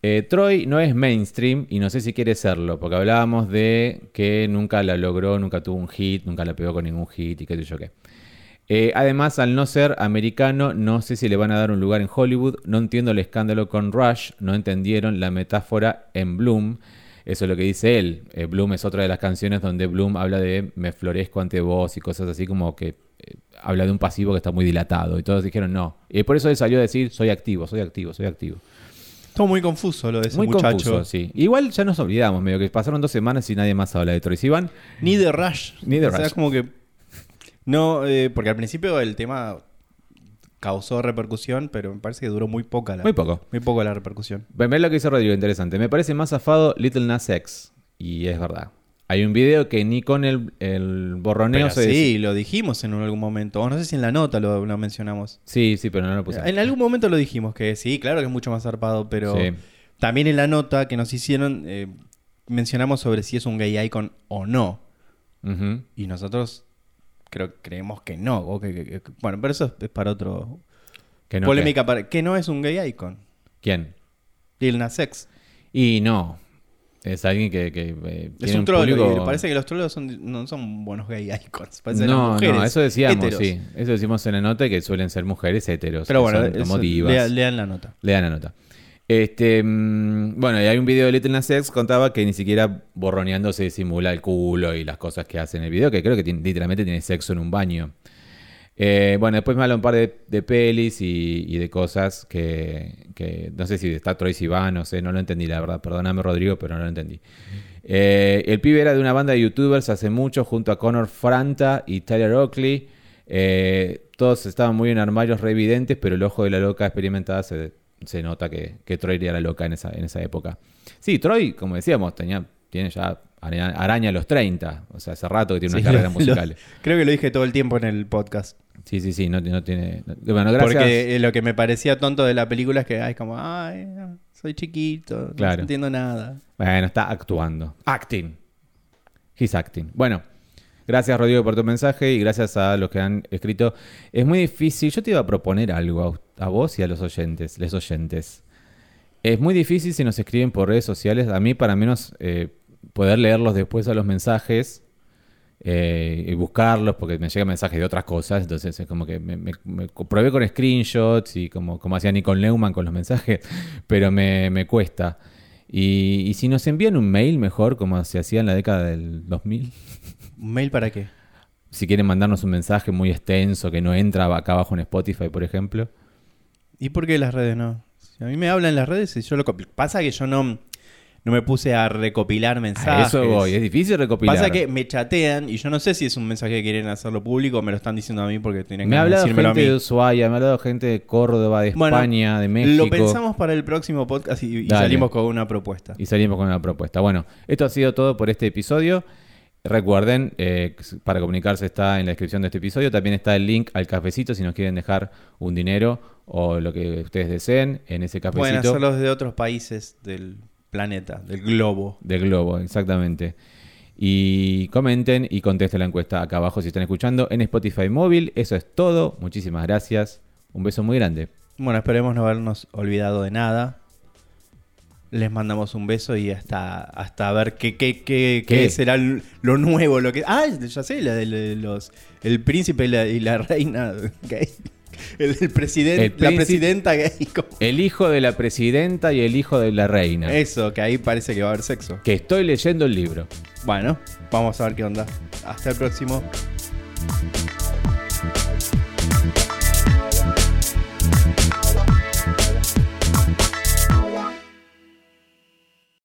Eh, Troy no es mainstream y no sé si quiere serlo, porque hablábamos de que nunca la logró, nunca tuvo un hit, nunca la pegó con ningún hit y qué sé yo qué. Eh, además, al no ser americano, no sé si le van a dar un lugar en Hollywood. No entiendo el escándalo con Rush. No entendieron la metáfora en Bloom. Eso es lo que dice él. Eh, Bloom es otra de las canciones donde Bloom habla de me florezco ante vos y cosas así como que eh, habla de un pasivo que está muy dilatado. Y todos dijeron no. Y por eso él salió a decir soy activo, soy activo, soy activo. Todo muy confuso lo de ese muy muchacho. Confuso, sí. Igual ya nos olvidamos, medio que pasaron dos semanas y nadie más habla de Troy Sivan. Ni de Rush. Ni de Rush. como que no, eh, porque al principio el tema causó repercusión, pero me parece que duró muy poca la, Muy poco. Muy poco la repercusión. Ven lo que dice Rodrigo, interesante. Me parece más zafado Little Nas X. Y es verdad. Hay un video que ni con el, el borroneo Pero se sí, lo dijimos en algún momento. O no sé si en la nota lo, lo mencionamos. Sí, sí, pero no lo puse. En algún momento lo dijimos, que sí, claro que es mucho más zarpado, pero Sí. también en la nota que nos hicieron eh, mencionamos sobre si es un gay icon o no. Y nosotros creo, creemos que no. o que- que- que- bueno, pero eso es para otro... Que no, Polémica para... Que no es un gay icon. ¿Quién? Lil Nas X. Y no. Es alguien que, que, eh, Es tiene un troll. público- Parece que los trolls son, no son buenos gay icons. No, mujeres no, eso decíamos, heteros. sí. Eso decimos en la nota que suelen ser mujeres heteros. Pero bueno, son eso, lean la nota. Lean la nota. Este, mm, bueno, y hay un video de Little Nas X contaba que ni siquiera borroneando se simula el culo y las cosas que hace en el video, que creo que literalmente tiene sexo en un baño. Eh, bueno, después me habla un par de, pelis y, de cosas que, que no sé si está Troy Sivan, no sé, no lo entendí, la verdad. Perdóname, Rodrigo, pero no lo entendí. Eh, el pibe era de una banda de youtubers hace mucho junto a Connor Franta y Tyler Oakley. Eh, todos estaban muy en armarios re evidentes, pero el ojo de la loca experimentada se, se nota que, que Troy era la loca en esa, en esa época. Sí, Troy, como decíamos, tenía, tiene ya araña, a los 30. O sea, hace rato que tiene una Sí, carrera lo- musical. lo- creo que lo dije todo el tiempo en el podcast. Sí, sí, sí, no, no tiene. no- bueno, gracias. Porque eh, lo que me parecía tonto de la película es que ay, como, ay, soy chiquito, Claro. no entiendo nada. Bueno, está actuando. Acting. He's acting. Bueno, gracias Rodrigo por tu mensaje y gracias a los que han escrito. Es muy difícil. Yo te iba a proponer algo a, a vos y a los oyentes, les oyentes. Es muy difícil si nos escriben por redes sociales. A mí, para menos, eh, poder leerlos después a los mensajes eh, y buscarlos, porque me llegan mensajes de otras cosas. Entonces, es como que me, me- me probé con screenshots y como, como hacía Nicole Neumann con los mensajes, pero me, me cuesta. Y, y si nos envían un mail mejor, como se hacía en la década del 2000, ¿Un mail para qué? si quieren mandarnos un mensaje muy extenso que no entra acá abajo en Spotify, por ejemplo. ¿Y por qué las redes no? Si a mí me hablan las redes y yo lo copio. Pasa que yo no, no me puse a recopilar A mensajes. eso voy, es difícil recopilar. Pasa que me chatean y yo no sé si es un mensaje que quieren hacerlo público o me lo están diciendo a mí porque tienen me que ha hablado decírmelo gente a mí. de Ushuaia, me ha hablado gente de Córdoba, de Bueno, España, de México. Lo pensamos para el próximo podcast y, salimos con una propuesta. Y salimos con una propuesta. Bueno, esto ha sido todo por este episodio. Recuerden, eh, para comunicarse está en la descripción de este episodio. También está el link al cafecito si nos quieren dejar un dinero o lo que ustedes deseen en ese Pueden cafecito hacerlo desde otros países del planeta, del globo. de Globo, exactamente. Y comenten y contesten la encuesta acá abajo si están escuchando en Spotify móvil. Eso es todo. Muchísimas gracias. Un beso muy grande. Bueno, esperemos no habernos olvidado de nada. Les mandamos un beso y hasta, hasta ver qué, qué, qué, ¿Qué? será lo nuevo. Lo que, ah, ya sé, la de los, el príncipe y la, y la reina gay. El, el presidente, El la presidenta gay. El hijo de la presidenta y el hijo de la reina. Eso, que ahí parece que va a haber sexo. Que estoy leyendo el libro. Bueno, vamos a ver qué onda. Hasta el próximo.